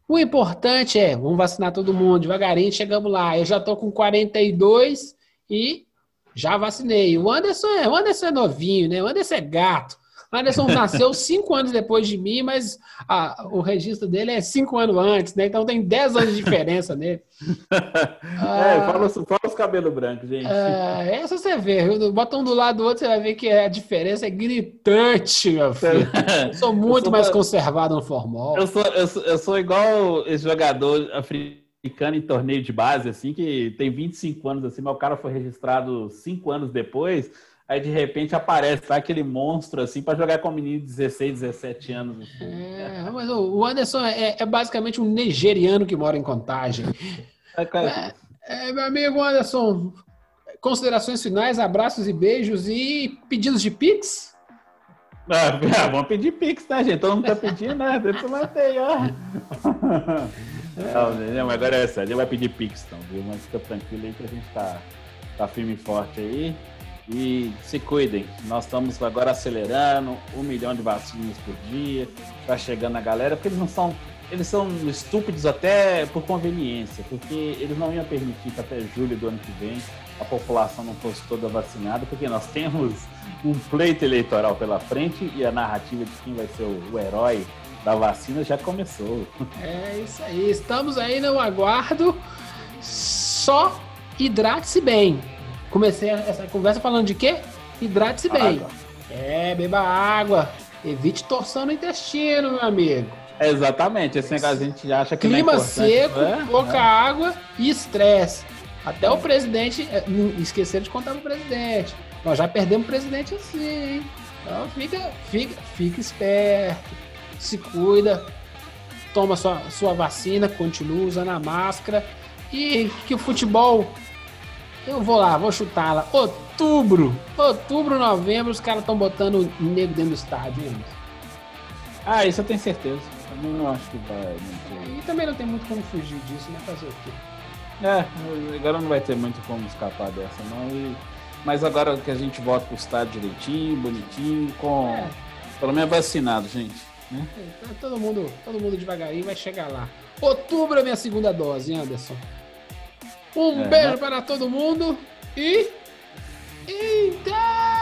o importante é, vamos vacinar todo mundo, devagarinho chegamos lá. Eu já estou com 42 e já vacinei. O Anderson é, o Anderson é novinho, né? O Anderson é gato. Anderson nasceu cinco anos depois de mim, mas a, o registro dele é cinco anos antes, né? Então tem dez anos de diferença nele. é, fala, fala os cabelos brancos, gente. É, essa você vê. Bota um do lado do outro, você vai ver que a diferença é gritante, meu filho. Eu sou muito eu sou mais da... conservado no formal. Eu sou, eu sou, eu sou igual esse jogador africano em torneio de base, assim, que tem 25 anos, assim, mas o cara foi registrado cinco anos depois Aí de repente aparece aquele monstro assim para jogar com um menino de 16, 17 anos. Assim. É, mas o Anderson é, é, basicamente um nigeriano que mora em contagem. É, é, é, meu amigo Anderson, considerações finais, abraços e beijos e pedidos de Pix? Ah, ah vamos pedir Pix, né, gente? Todo mundo tá pedindo, né? Eu matei, ó. Não, não, agora é sério, ele vai pedir Pix, então, viu? Mas fica tranquilo aí que a gente tá, tá firme e forte aí. E se cuidem, nós estamos agora acelerando um milhão de vacinas por dia, tá chegando a galera, porque eles não são, eles são estúpidos até por conveniência, porque eles não iam permitir que até julho do ano que vem a população não fosse toda vacinada, porque nós temos um pleito eleitoral pela frente e a narrativa de quem vai ser o, o herói da vacina já começou. É isso aí, estamos aí no aguardo. Só hidrate-se bem comecei essa conversa falando de quê? Hidrate-se bem. Água. É, beba água. Evite torção no intestino, meu amigo. Exatamente, esse negócio a gente acha que Clima é seco, né? pouca é. água e estresse. Até é. o presidente, é, esqueceram de contar pro presidente. Nós já perdemos o presidente assim, hein? Então fica, fica, fica esperto, se cuida, toma sua, sua vacina, continua usando a máscara e que o futebol eu vou lá, vou chutar lá. Outubro. Outubro, novembro, os caras estão botando o nego dentro do estádio. Hein? Ah, isso eu tenho certeza. Eu não acho que vai. E também não tem muito como fugir disso, né? Fazer o quê? É, agora não vai ter muito como escapar dessa, não. E... Mas agora que a gente volta pro estádio direitinho, bonitinho, com. É. Pelo menos vacinado, gente. Né? É, tá todo, mundo, todo mundo devagarinho vai chegar lá. Outubro é minha segunda dose, Anderson. Um é, beijo mas... para todo mundo e. Então!